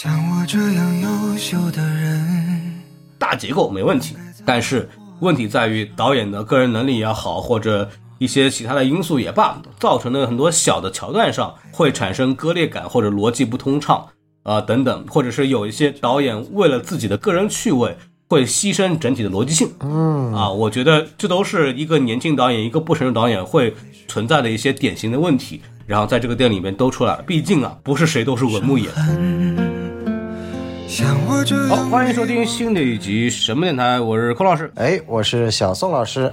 像我这样优秀的人，大结构没问题，但是问题在于导演的个人能力也好，或者一些其他的因素也罢，造成的很多小的桥段上会产生割裂感或者逻辑不通畅啊、等等，或者是有一些导演为了自己的个人趣味会牺牲整体的逻辑性。嗯啊，我觉得这都是一个年轻导演、一个不成熟导演会存在的一些典型的问题，然后在这个电影里面都出来了。毕竟啊，不是谁都是文牧野。好，欢迎收听新的一集什么电台，我是寇老师。哎，我是小宋老师，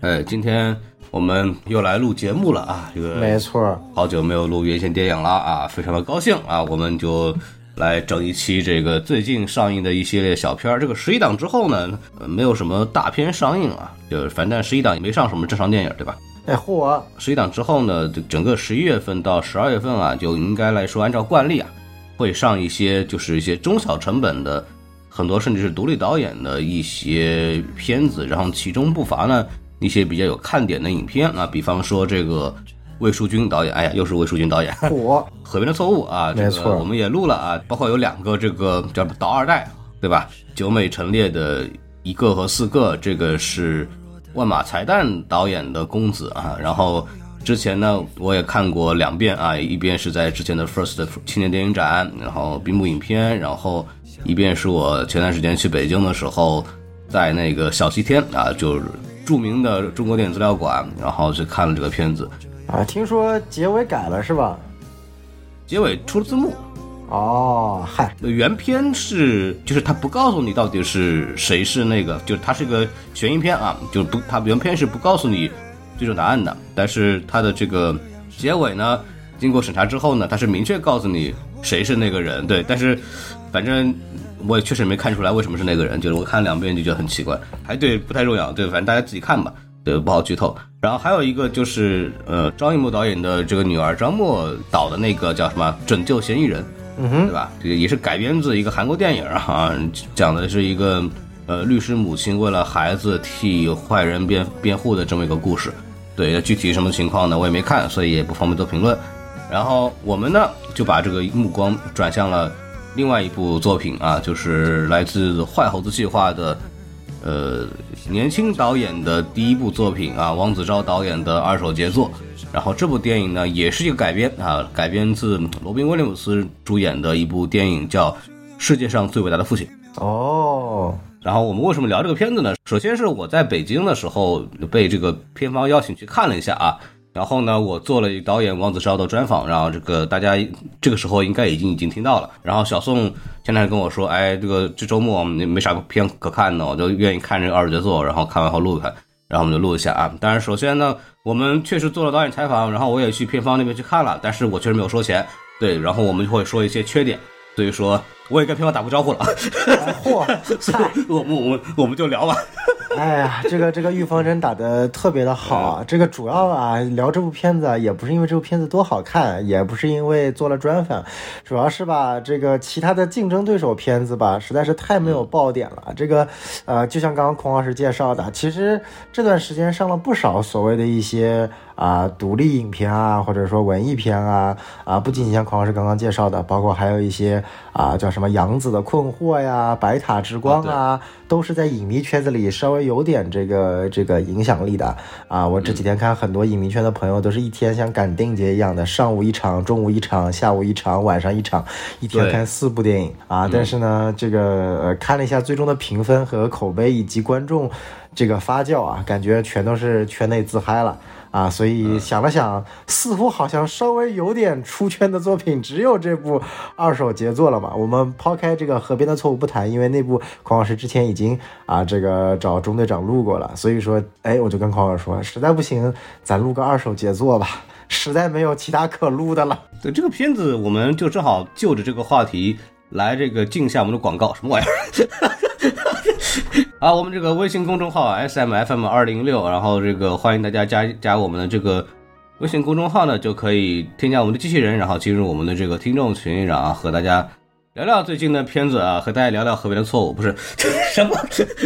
哎，今天我们又来录节目了啊！这个没错，好久没有录原线电影了啊，非常的高兴啊！我们就来整一期这个最近上映的一系列小片儿。这个十一档之后呢，呃没有什么大片上映啊，就是反正十一档也没上什么正常电影，对吧？哎嚯，十一档之后呢，整个十一月份到十二月份啊，就应该来说按照惯例啊，会上一些就是一些中小成本的，很多甚至是独立导演的一些片子，然后其中不乏呢一些比较有看点的影片啊，比方说这个魏淑君导演，哎呀，又是魏淑君导演，火，河边的错误啊，这个没错我们也录了啊，包括有两个这个叫导二代，对吧？九美陈列的一个和四个，这个是万马才旦导演的公子啊。然后之前呢，我也看过两遍啊，一边是在之前的 First 青年电影展，然后闭幕影片，然后一边是我前段时间去北京的时候，在那个小西天啊，就是著名的中国电影资料馆，然后去看了这个片子。啊，听说结尾改了是吧？结尾出了字幕，哦，嗨，原片是，就是他不告诉你到底是谁是那个，就是它是一个悬疑片啊，就不，它原片是不告诉你最终答案的，但是它的这个结尾呢，经过审查之后呢，它是明确告诉你谁是那个人，对，但是反正我也确实没看出来为什么是那个人，就是我看两遍就觉得很奇怪，还对不太重要，对，反正大家自己看吧。对，不好剧透。然后还有一个就是，呃，张艺谋导演的这个女儿张默导的那个叫什么《拯救嫌疑人》，嗯哼，对吧？这个也是改编自一个韩国电影啊，讲的是一个呃律师母亲为了孩子替坏人辩辩护的这么一个故事。对，具体什么情况呢？我也没看，所以也不方便做评论。然后我们呢就把这个目光转向了另外一部作品啊，就是来自坏猴子计划的呃年轻导演的第一部作品啊，王子昭导演的二手杰作。然后这部电影呢，也是一个改编啊，改编自罗宾威廉姆斯主演的一部电影，叫《世界上最伟大的父亲》。哦，然后我们为什么聊这个片子呢？首先是我在北京的时候被这个片方邀请去看了一下啊，然后呢，我做了一导演王子昭的专访，然后这个大家这个时候应该已经已经听到了。然后小宋前两天跟我说，哎，这个这周末没啥片可看的，我就愿意看这个二手杰作，然后看完后录一看，然后我们就录一下啊。当然，首先呢，我们确实做了导演采访，然后我也去片方那边去看了，但是我确实没有收钱，对，然后我们就会说一些缺点，所以说我也跟片方打过招呼了，哎嚯，嗨，我们我们我们就聊吧。哎呀，这个这个预防针打得特别的好啊！这个主要啊聊这部片子啊，也不是因为这部片子多好看，也不是因为做了专访，主要是吧，这个其他的竞争对手片子吧，实在是太没有爆点了。这个呃，就像刚刚孔老师介绍的，其实这段时间上了不少所谓的一些啊、独立影片啊，或者说文艺片啊啊，不仅仅像孔老师刚刚介绍的，包括还有一些啊叫什么杨子的困惑呀、白塔之光啊，都是在影迷圈子里稍微有点这个这个影响力的啊。我这几天看很多影迷圈的朋友都是一天像赶定节一样的，上午一场，中午一场，下午一场，晚上一场，一天看四部电影啊。但是呢，这个呃看了一下最终的评分和口碑以及观众这个发酵啊，感觉全都是圈内自嗨了。啊，所以想了想，似乎好像稍微有点出圈的作品，只有这部二手杰作了嘛。我们抛开这个河边的错误不谈，因为那部孔老师之前已经啊这个找中队长录过了，所以说，哎，我就跟孔老师说，实在不行，咱录个二手杰作吧，实在没有其他可录的了。对这个片子，我们就正好就着这个话题来这个进一下我们的广告，什么玩意儿？啊，我们这个微信公众号 S M F M 二零六，然后这个欢迎大家加加我们的这个微信公众号呢，就可以添加我们的机器人，然后进入我们的这个听众群，然后和大家聊聊最近的片子啊，和大家聊聊河边的错误，不是 什么？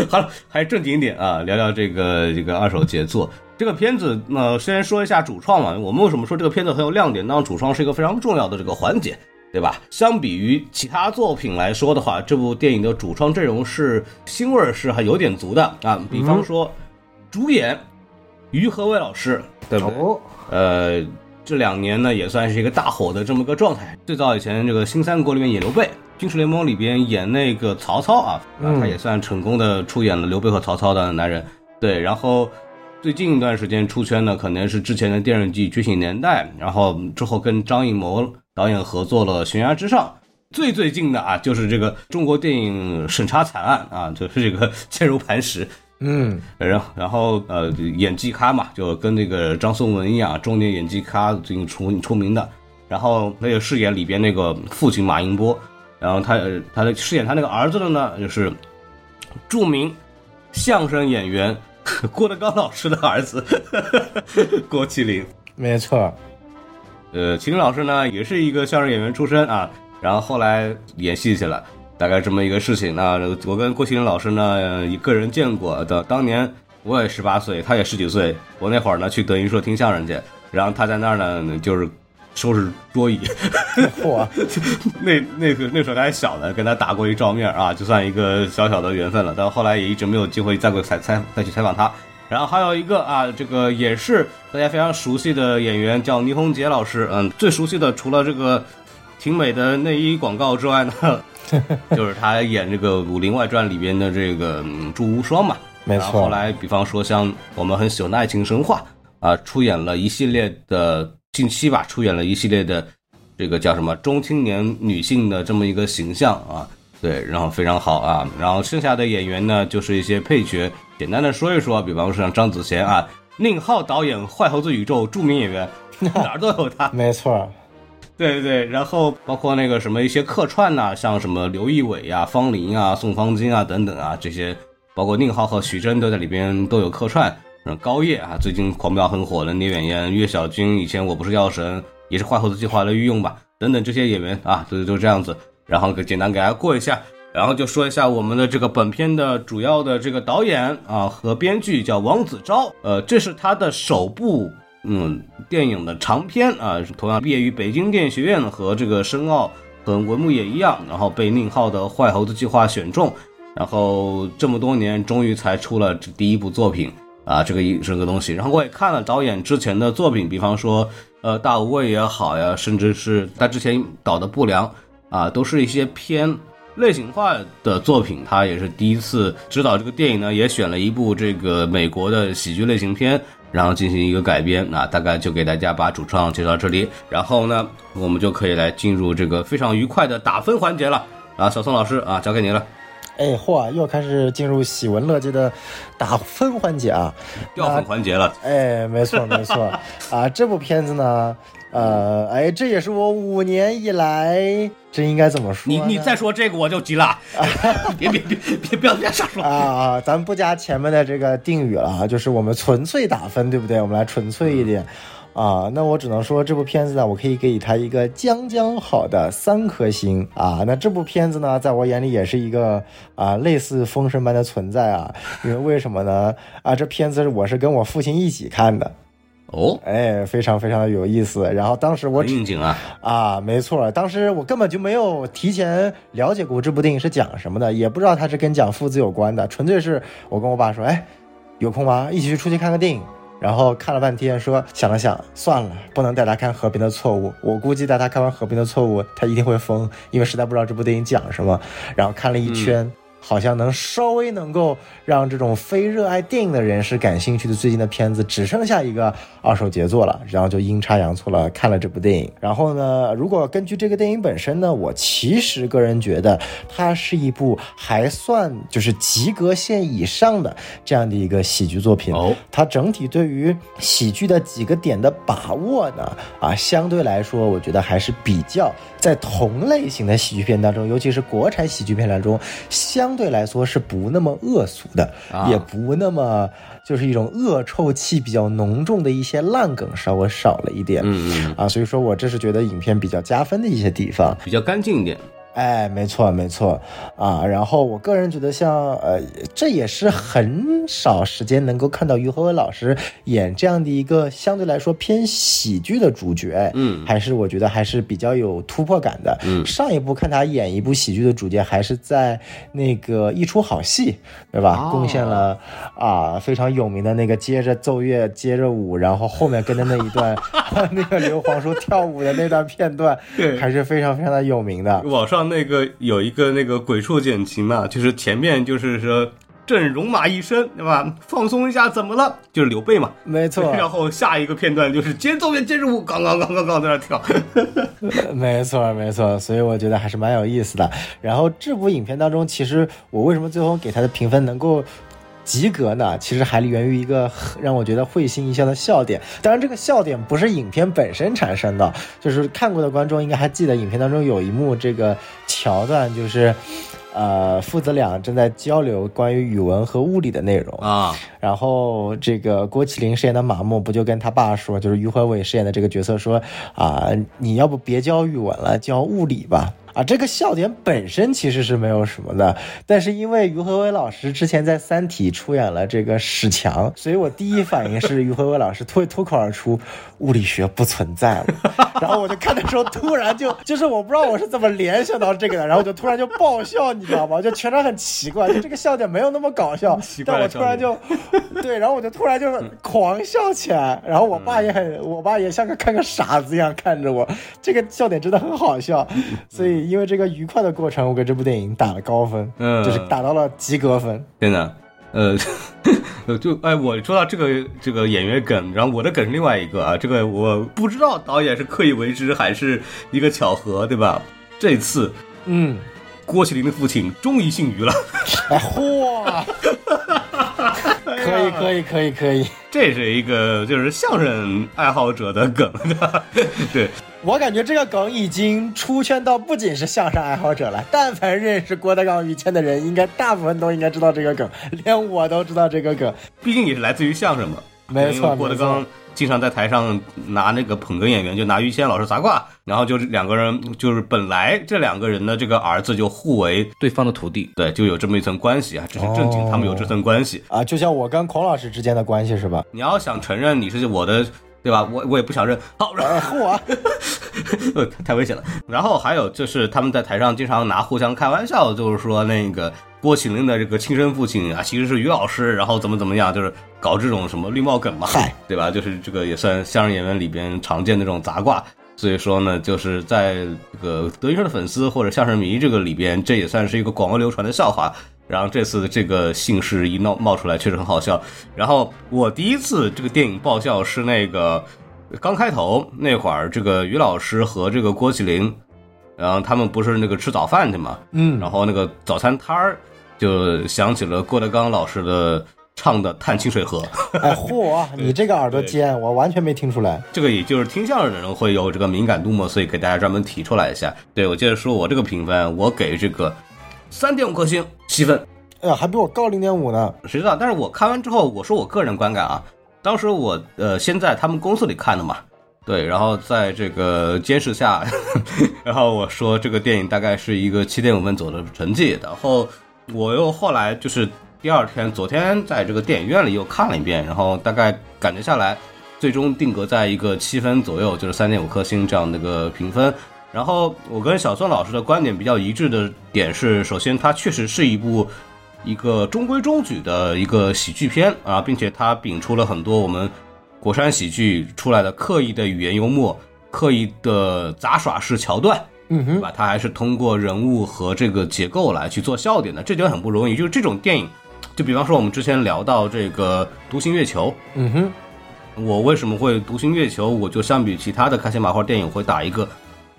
好了，还是正经一点啊，聊聊这个这个二手杰作。这个片子，呃，先说一下主创嘛，我们为什么说这个片子很有亮点？当然，主创是一个非常重要的这个环节。对吧？相比于其他作品来说的话，这部电影的主创阵容是腥味儿是还有点足的啊。比方说，主演于和伟老师，对不对？哦，呃，这两年呢也算是一个大火的这么个状态。最早以前这个新三国里面演刘备，军事联盟里边演那个曹操啊，啊他也算成功的出演了刘备和曹操的男人。对，然后最近一段时间出圈的可能是之前的电视剧《觉醒年代》，然后之后跟张艺谋导演合作了《悬崖之上》。最最近的啊，就是这个中国电影审查惨案啊，就是这个坚如磐石。嗯，然后然后呃，演技咖嘛，就跟那个张颂文一样，中年演技咖最近出出名的。然后他也饰演里边那个父亲马英波，然后他呃他的饰演他那个儿子的呢，就是著名相声演员郭德纲老师的儿子郭麒麟。没错，呃，麒麟老师呢也是一个相声演员出身啊，然后后来演戏去了，大概这么一个事情。那我跟郭麒麟老师呢，一个人见过的，当年我也十八岁，他也十几岁，我那会儿呢去德云社听相声去，然后他在那儿呢就是收拾桌椅，嚯，那那个那时候他还小呢，跟他打过一照面啊，就算一个小小的缘分了。但后来也一直没有机会再过采采再去采访他。然后还有一个啊，这个也是大家非常熟悉的演员，叫倪虹洁老师。嗯，最熟悉的除了这个挺美的内衣广告之外呢，就是他演这个《武林外传》里边的这个嗯祝无双嘛。没然后后，来，比方说像我们很喜欢的《爱情神话》啊，出演了一系列的近期吧，出演了一系列的这个叫什么中青年女性的这么一个形象啊，对，然后非常好啊。然后剩下的演员呢，就是一些配角，简单的说一说，比方说像张子贤啊，宁浩导演《坏猴子宇宙》著名演员，哪儿都有他。没错，对对对，然后包括那个什么一些客串呐、像什么刘仪伟呀、方琳啊、宋方金啊等等啊，这些包括宁浩和徐峥都在里边都有客串。嗯，高叶啊，最近狂飙很火的女演员岳小军，以前我不是药神，也是坏猴子计划的御用吧，等等这些演员啊，都都这样子。然后给简单给大家过一下，然后就说一下我们的这个本片的主要的这个导演啊和编剧叫王子昭，呃，这是他的首部嗯电影的长片啊，同样毕业于北京电影学院和这个申奥和文牧野一样，然后被宁浩的《坏猴子计划》选中，然后这么多年终于才出了这第一部作品。啊，这个一这个东西，然后我也看了导演之前的作品，比方说，呃，大无畏也好呀，甚至是他之前导的《不良》啊，都是一些偏类型化的作品。他也是第一次指导这个电影呢，也选了一部这个美国的喜剧类型片，然后进行一个改编。那大概就给大家把主创介绍这里，然后呢，我们就可以来进入这个非常愉快的打分环节了。啊，小宋老师啊，交给您了，哎，嚯，又开始进入喜闻乐见的打分环节啊！掉粉环节了。哎，没错没错啊，这部片子呢，呃，哎，这也是我五年以来，这应该怎么说？你你再说这个我就急了，别别别别不要别瞎说。啊啊，咱们不加前面的这个定语了啊，就是我们纯粹打分，对不对？我们来纯粹一点。啊，那我只能说这部片子呢，我可以给它一个将将好的三颗星啊。那这部片子呢，在我眼里也是一个啊类似封神般的存在啊。因为为什么呢？啊，这片子我是跟我父亲一起看的，哦，哎，非常非常的有意思。然后当时我很应景啊。啊，没错，当时我根本就没有提前了解过这部电影是讲什么的，也不知道它是跟讲父子有关的，纯粹是我跟我爸说，哎，有空吗？一起去出去看个电影。然后看了半天，说想了想，算了，不能带他看《和平的错误》。我估计带他看完《和平的错误》，他一定会疯，因为实在不知道这部电影讲什么。然后看了一圈。好像能稍微能够让这种非热爱电影的人士感兴趣的最近的片子，只剩下一个二手杰作了，然后就阴差阳错了看了这部电影。然后呢，如果根据这个电影本身呢，我其实个人觉得它是一部还算就是及格线以上的这样的一个喜剧作品。哦，它整体对于喜剧的几个点的把握呢，啊，相对来说，我觉得还是比较在同类型的喜剧片当中，尤其是国产喜剧片当中，相对来说是不那么恶俗的，啊也不那么就是一种恶臭气比较浓重的一些烂梗稍微少了一点。嗯嗯，啊，所以说我这是觉得影片比较加分的一些地方。比较干净一点。哎，没错没错啊。然后我个人觉得像，呃，这也是很少时间能够看到于和伟老师演这样的一个相对来说偏喜剧的主角，嗯还是我觉得还是比较有突破感的。嗯上一部看他演一部喜剧的主角，还是在那个一出好戏，对吧？哦贡献了啊非常有名的那个接着奏乐接着舞，然后后面跟着那一段 那个刘皇叔跳舞的那段片段，对还是非常非常的有名的。网上那个有一个那个鬼畜剪辑嘛，就是前面就是说朕戎马一身，对吧？放松一下，怎么了？就是刘备嘛。没错，然后下一个片段就是接奏乐接着舞，刚刚刚刚刚在那跳。没错，没错，所以我觉得还是蛮有意思的。然后这部影片当中，其实我为什么最后给他的评分能够及格呢？其实还源于一个让我觉得会心一笑的笑点。当然，这个笑点不是影片本身产生的，就是看过的观众应该还记得，影片当中有一幕这个桥段，就是呃父子俩正在交流关于语文和物理的内容。啊，然后这个郭麒麟饰演的马莫不就跟他爸说，就是于和伟饰演的这个角色说啊，你要不别教语文了，教物理吧。啊，这个笑点本身其实是没有什么的，但是因为于和伟老师之前在《三体》出演了这个史强，所以我第一反应是于和伟老师脱 脱口而出物理学不存在了，然后我就看的时候突然就就是我不知道我是怎么联想到这个的，然后我就突然就爆笑，你知道吗？就全场很奇怪，就这个笑点没有那么搞笑但我突然就对，然后我就突然就狂笑起来，然后我爸也很，我爸也像个看个傻子一样看着我，这个笑点真的很好笑，所以因为这个愉快的过程，我给这部电影打了高分，嗯就是打到了及格分。真的，呃，呃 就哎，我说到这个这个演员梗，然后我的梗是另外一个啊，这个我不知道导演是刻意为之还是一个巧合，对吧？这次嗯，郭麒麟的父亲终于姓于了，哎 嚯，可以可以可以可以，这是一个就是相声爱好者的梗？对，我感觉这个梗已经出圈到不仅是相声爱好者了，但凡认识郭德纲、于谦的人，应该大部分都应该知道这个梗，连我都知道这个梗。毕竟也是来自于相声嘛。没错郭德纲经常在台上拿那个捧哏演员，就拿于谦老师砸挂，然后就是两个人，就是本来这两个人的这个儿子就互为对方的徒弟，对，就有这么一层关系啊，这是正经，哦他们有这层关系。啊，就像我跟孔老师之间的关系是吧？你要想承认你是我的，对吧？我我也不想认。好，然后哎，嚯，呃，太危险了。然后还有就是他们在台上经常拿互相开玩笑，就是说那个郭麒麟的这个亲生父亲啊，其实是于老师，然后怎么怎么样，就是搞这种什么绿帽梗嘛嗨，对吧？就是这个也算相声演员里边常见的这种杂挂。所以说呢，就是在这个德云社的粉丝或者相声迷这个里边，这也算是一个广为流传的笑话。然后这次这个姓氏一闹冒出来，确实很好笑。然后我第一次这个电影爆笑是那个刚开头那会儿，这个于老师和这个郭麒麟，然后他们不是那个吃早饭去嘛，嗯，然后那个早餐摊儿就想起了郭德纲老师的唱的《探清水河》，哎，嚯，你这个耳朵尖，我完全没听出来。这个也就是听相声的人会有这个敏感度嘛，所以给大家专门提出来一下。对我接着说，我这个评分，我给这个三点五颗星，七分。哎呀，还比我高零点五呢。谁知道？但是我看完之后，我说我个人观感啊，当时我呃先在他们公司里看的嘛，对，然后在这个监视下，然后我说这个电影大概是一个七点五分左右的成绩，然后我又后来就是第二天，昨天在这个电影院里又看了一遍，然后大概感觉下来，最终定格在一个七分左右，就是三点五颗星这样的一个评分。然后我跟小孙老师的观点比较一致的点是，首先它确实是一部一个中规中矩的一个喜剧片啊，并且它摒出了很多我们国产喜剧出来的刻意的语言幽默、刻意的杂耍式桥段，嗯哼，对吧？它还是通过人物和这个结构来去做笑点的，这点很不容易。就是这种电影，就比方说我们之前聊到这个《独行月球》，嗯哼，我为什么会《独行月球》？我就相比其他的开心麻花电影会打一个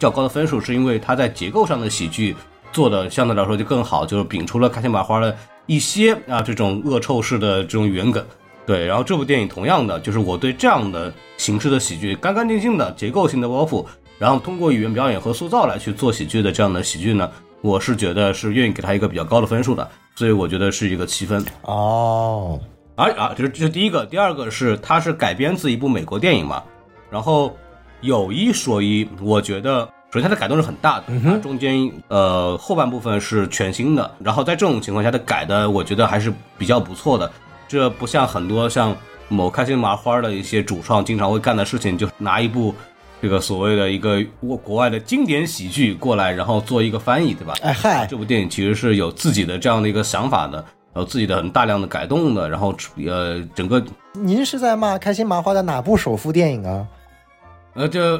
较高的分数，是因为它在结构上的喜剧做的相对来说就更好，就是摒除了开心麻花的一些啊这种恶臭式的这种语言梗。对，然后这部电影同样的，就是我对这样的形式的喜剧，干干净净的结构性的包袱，然后通过语言表演和塑造来去做喜剧的这样的喜剧呢，我是觉得是愿意给他一个比较高的分数的，所以我觉得是一个七分。哦，而啊，这是这是第一个，第二个是它是改编自一部美国电影嘛，然后有一说一，我觉得首先它的改动是很大的，它中间呃后半部分是全新的，然后在这种情况下，它改的我觉得还是比较不错的。这不像很多像某开心麻花的一些主创经常会干的事情，就拿一部这个所谓的一个国国外的经典喜剧过来，然后做一个翻译，对吧？哎嗨，这部电影其实是有自己的这样的一个想法的，有自己的很大量的改动的，然后呃整个您是在骂开心麻花的哪部首富电影啊？呃，就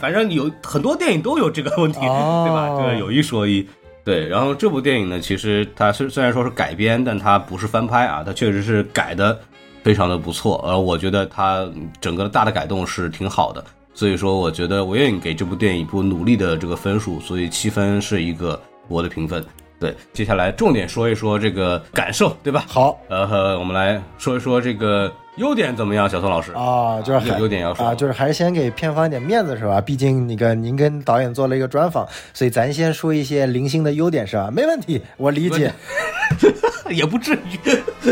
反正有很多电影都有这个问题，哦对吧？这个有一说一。对，然后这部电影呢，其实它虽虽然说是改编，但它不是翻拍啊，它确实是改的非常的不错。而，我觉得它整个大的改动是挺好的，所以说我觉得我愿意给这部电影一部努力的这个分数，所以七分是一个我的评分。对，接下来重点说一说这个感受，对吧？好呃，我们来说一说这个优点怎么样，小宋老师？啊，就是还有优点要说啊，就是还是先给片方一点面子是吧？毕竟那个您跟导演做了一个专访，所以咱先说一些零星的优点是吧？没问题，我理解。也不至于，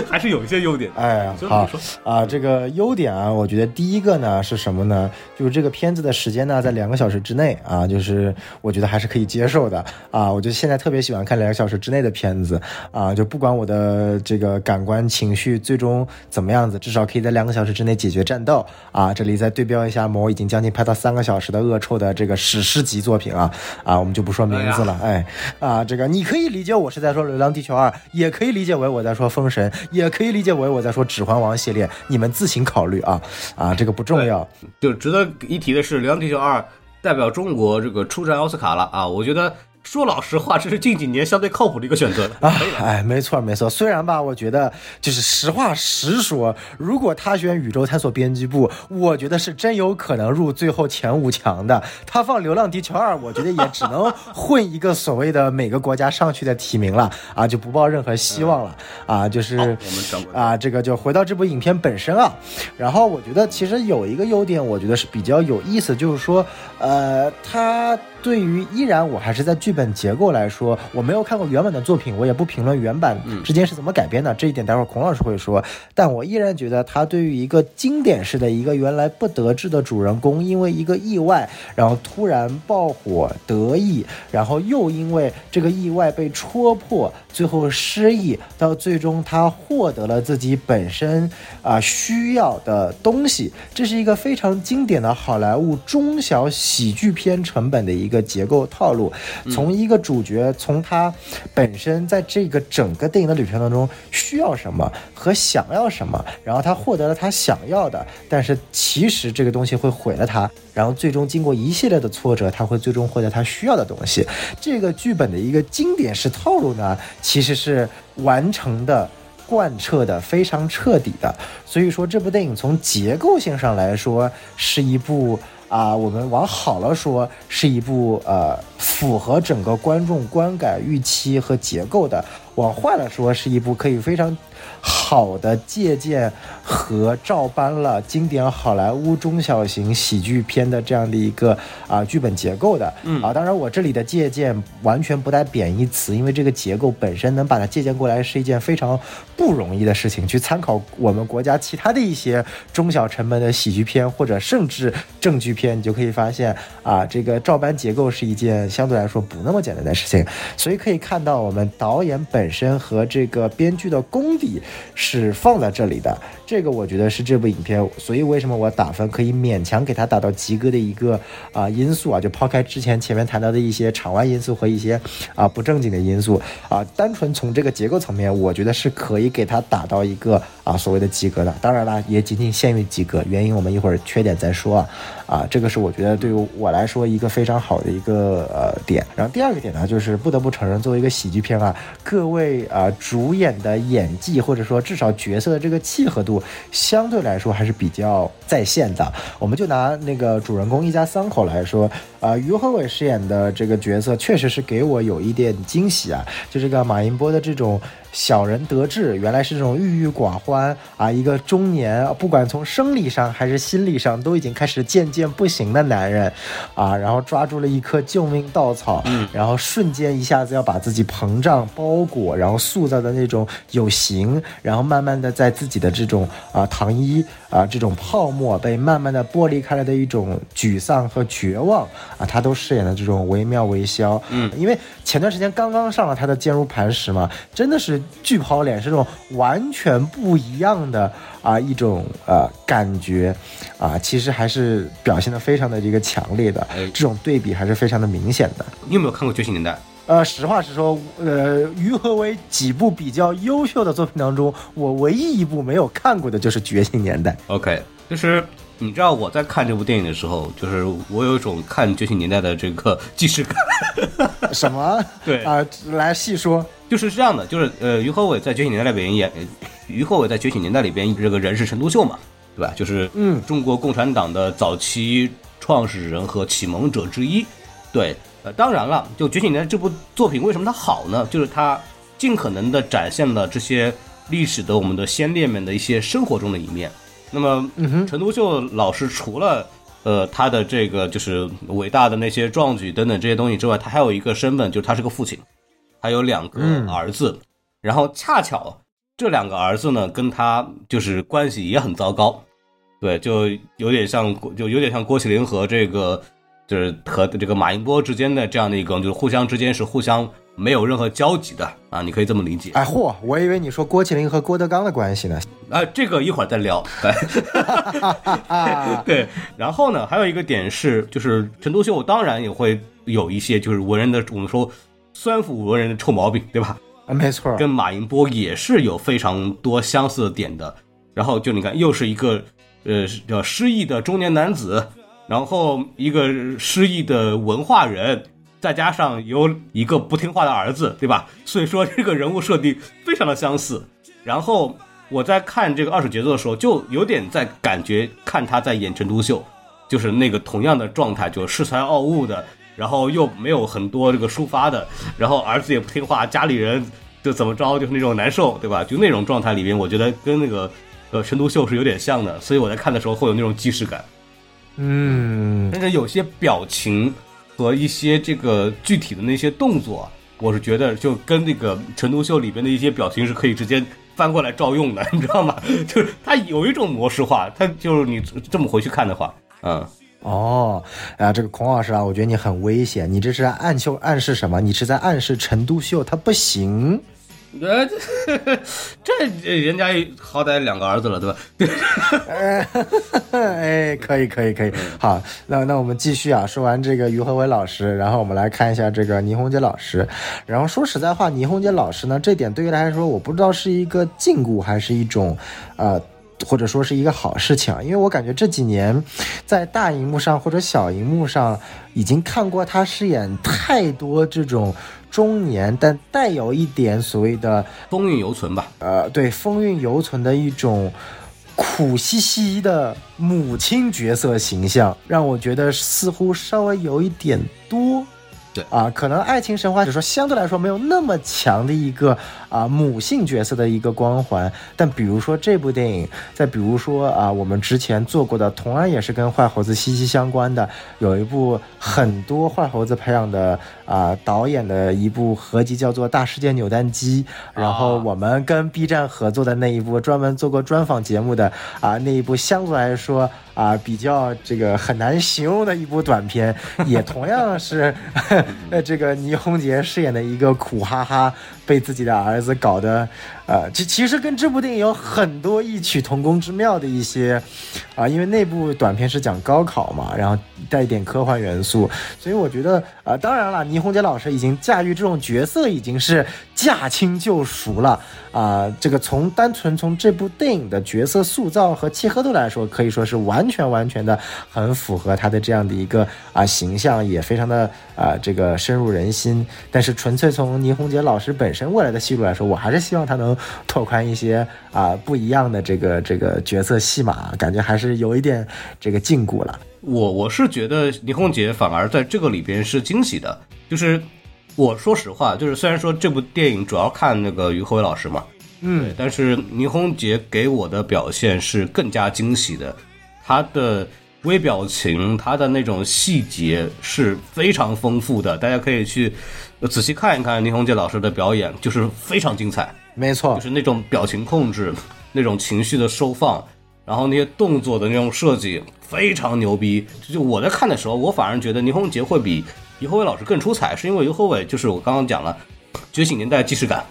还是有一些优点。哎，好行你说啊，这个优点啊，我觉得第一个呢是什么呢？就是这个片子的时间呢在两个小时之内啊，就是我觉得还是可以接受的啊。我就现在特别喜欢看两个小时之内的片子啊，就不管我的这个感官情绪最终怎么样子，至少可以在两个小时之内解决战斗啊。这里再对标一下某已经将近拍到三个小时的《恶臭》的这个史诗级作品啊啊，我们就不说名字了，哎啊，这个你可以理解我是在说《流浪地球二》，也可以理解为我在说《封神》，也可以理解为我在说《指环王》系列，你们自行考虑啊啊，这个不重要。就值得一提的是，《流浪地球二》代表中国这个出战奥斯卡了啊！我觉得说老实话，这是近几年相对靠谱的一个选择了。啊，哎，没错没错。虽然吧，我觉得就是实话实说，如果他选宇宙探索编辑部，我觉得是真有可能入最后前五强的。他放《流浪地球二》，我觉得也只能混一个所谓的每个国家上去的提名了啊，就不抱任何希望了啊。就是我们啊，这个就回到这部影片本身啊。然后我觉得其实有一个优点，我觉得是比较有意思，就是说，呃，他对于依然我还是在剧本结构来说，我没有看过原本的作品，我也不评论原版之间是怎么改编的，这一点待会儿孔老师会说。但我依然觉得他对于一个经典式的一个原来不得志的主人公，因为一个意外，然后突然爆火得意，然后又因为这个意外被戳破，最后失忆，到最终他获得了自己本身啊、需要的东西，这是一个非常经典的好莱坞中小喜剧片成本的一个结构套路。从从一个主角从他本身在这个整个电影的旅程当中需要什么和想要什么，然后他获得了他想要的，但是其实这个东西会毁了他，然后最终经过一系列的挫折，他会最终获得他需要的东西。这个剧本的一个经典式套路呢，其实是完成的。贯彻的非常彻底的，所以说这部电影从结构性上来说是一部啊、我们往好了说是一部呃符合整个观众观感预期和结构的，往坏了说是一部可以非常好的借鉴和照搬了经典好莱坞中小型喜剧片的这样的一个啊、剧本结构的，嗯啊，当然我这里的借鉴完全不带贬义词，因为这个结构本身能把它借鉴过来是一件非常不容易的事情。去参考我们国家其他的一些中小成本的喜剧片或者甚至正剧片，你就可以发现啊，这个照搬结构是一件相对来说不那么简单的事情。所以可以看到，我们导演本本身和这个编剧的功底是放在这里的。这个我觉得是这部影片，所以为什么我打分可以勉强给它打到及格的一个啊、因素啊，就抛开之前前面谈到的一些场外因素和一些啊、不正经的因素啊，单纯从这个结构层面，我觉得是可以给它打到一个啊所谓的及格的。当然啦，也仅仅限于及格，原因我们一会儿缺点再说啊。啊，这个是我觉得对于我来说一个非常好的一个呃点。然后第二个点呢，就是不得不承认，作为一个喜剧片啊，各位啊、主演的演技或者说至少角色的这个契合度，相对来说还是比较在线的。我们就拿那个主人公一家三口来说，啊、于和伟饰演的这个角色确实是给我有一点惊喜啊，就这个马银波的这种。小人得志，原来是这种郁郁寡欢啊，一个中年，不管从生理上还是心理上都已经开始渐渐不行的男人，啊，然后抓住了一颗救命稻草，嗯，然后瞬间一下子要把自己膨胀包裹，然后塑造的那种有形，然后慢慢的在自己的这种啊糖衣啊这种泡沫被慢慢的剥离开来的一种沮丧和绝望啊，他都饰演的这种惟妙惟肖，嗯，因为前段时间刚刚上了他的坚如磐石嘛，真的是巨抛脸，是那种完全不一样的啊一种呃感觉啊，其实还是表现的非常的这个强烈的，哎这种对比还是非常的明显的。你有没有看过《觉醒年代》？呃，实话实说，呃，于和伟几部比较优秀的作品当中，我唯一一部没有看过的就是《觉醒年代》。OK，就是你知道我在看这部电影的时候，就是我有一种看《觉醒年代》的这个既视感。什么？对啊、来细说。就是这样的，就是呃，于和伟在《觉醒年代》里边演，呃于和伟在《觉醒年代》里边这个人是陈独秀嘛，对吧？就是嗯中国共产党的早期创始人和启蒙者之一。对，呃，当然了，就《觉醒年代》这部作品为什么它好呢？就是它尽可能的展现了这些历史的我们的先烈们的一些生活中的一面。那么，陈独秀老师除了呃他的这个就是伟大的那些壮举等等这些东西之外，他还有一个身份，就是他是个父亲。还有两个儿子，然后恰巧这两个儿子呢，跟他就是关系也很糟糕，对，就有点像，就有点像郭麒麟和这个，就是和这个马英波之间的这样的一个，就是互相之间是互相没有任何交集的啊，你可以这么理解。哎嚯，我以为你说郭麒麟和郭德纲的关系呢。啊，这个一会儿再聊。对 对，然后呢，还有一个点是，就是陈独秀当然也会有一些就是文人的，我们说酸腐文人的臭毛病，对吧？啊，没错。跟马英波也是有非常多相似的点的。然后就你看，又是一个呃叫失意的中年男子，然后一个失意的文化人，再加上有一个不听话的儿子，对吧？所以说这个人物设定非常的相似。然后我在看这个二手杰作的时候，就有点在感觉看他在演陈独秀，就是那个同样的状态，就恃才傲物的，然后又没有很多这个抒发的，然后儿子也不听话，家里人就怎么着，就是那种难受，对吧？就那种状态里边，我觉得跟那个呃陈独秀是有点像的，所以我在看的时候会有那种既视感。嗯，但是有些表情和一些这个具体的那些动作，我是觉得就跟那个陈独秀里边的一些表情是可以直接翻过来照用的，你知道吗？就是它有一种模式化，它就是你这么回去看的话，嗯。哦，啊，这个孔老师啊，我觉得你很危险，你这是暗秀暗示什么？你是在暗示陈独秀他不行。呃，这这人家好歹两个儿子了，对吧？对，哎，可以，可以，可以。好，那那我们继续啊。说完这个于和伟老师，然后我们来看一下这个倪虹洁老师。然后说实在话，倪虹洁老师呢，这点对于他来说，我不知道是一个禁锢还是一种，呃。或者说是一个好事情啊，因为我感觉这几年，在大荧幕上或者小荧幕上，已经看过他饰演太多这种中年但带有一点所谓的风韵犹存吧。呃，对，风韵犹存的一种苦兮兮的母亲角色形象，让我觉得似乎稍微有一点多。对。啊，可能爱情神话，就说相对来说没有那么强的一个啊母性角色的一个光环，但比如说这部电影，再比如说啊我们之前做过的，同样也是跟坏猴子息息相关的，有一部很多坏猴子培养的啊导演的一部合集，叫做《大世界扭蛋机》，然后我们跟 B 站合作的那一部，专门做过专访节目的啊那一部，相对来说啊比较这个很难形容的一部短片，也同样是。呃，这个倪虹洁饰演的一个苦哈哈，被自己的儿子搞得，呃，其其实跟这部电影有很多异曲同工之妙的一些，啊、因为那部短片是讲高考嘛，然后带一点科幻元素，所以我觉得，呃，当然了，倪虹洁老师已经驾驭这种角色已经是驾轻就熟了，啊、这个从单纯从这部电影的角色塑造和契合度来说，可以说是完全完全的很符合他的这样的一个啊、形象，也非常的啊、这个深入人心。但是纯粹从倪虹洁老师本身未来的戏路来说，我还是希望他能拓宽一些啊、不一样的这个这个角色戏码，感觉还是有一点这个禁锢了。我我是觉得倪虹洁反而在这个里边是惊喜的，就是我说实话，就是虽然说这部电影主要看那个于和伟老师嘛，嗯，但是倪虹洁给我的表现是更加惊喜的，她的微表情，她的那种细节是非常丰富的，大家可以去呃仔细看一看倪虹洁老师的表演，就是非常精彩。没错就，是那种表情控制，那种情绪的收放，然后那些动作的那种设计非常牛逼。就我在看的时候，我反而觉得倪虹洁会比于和伟老师更出彩，是因为于和伟就是我刚刚讲了觉醒年代既视感，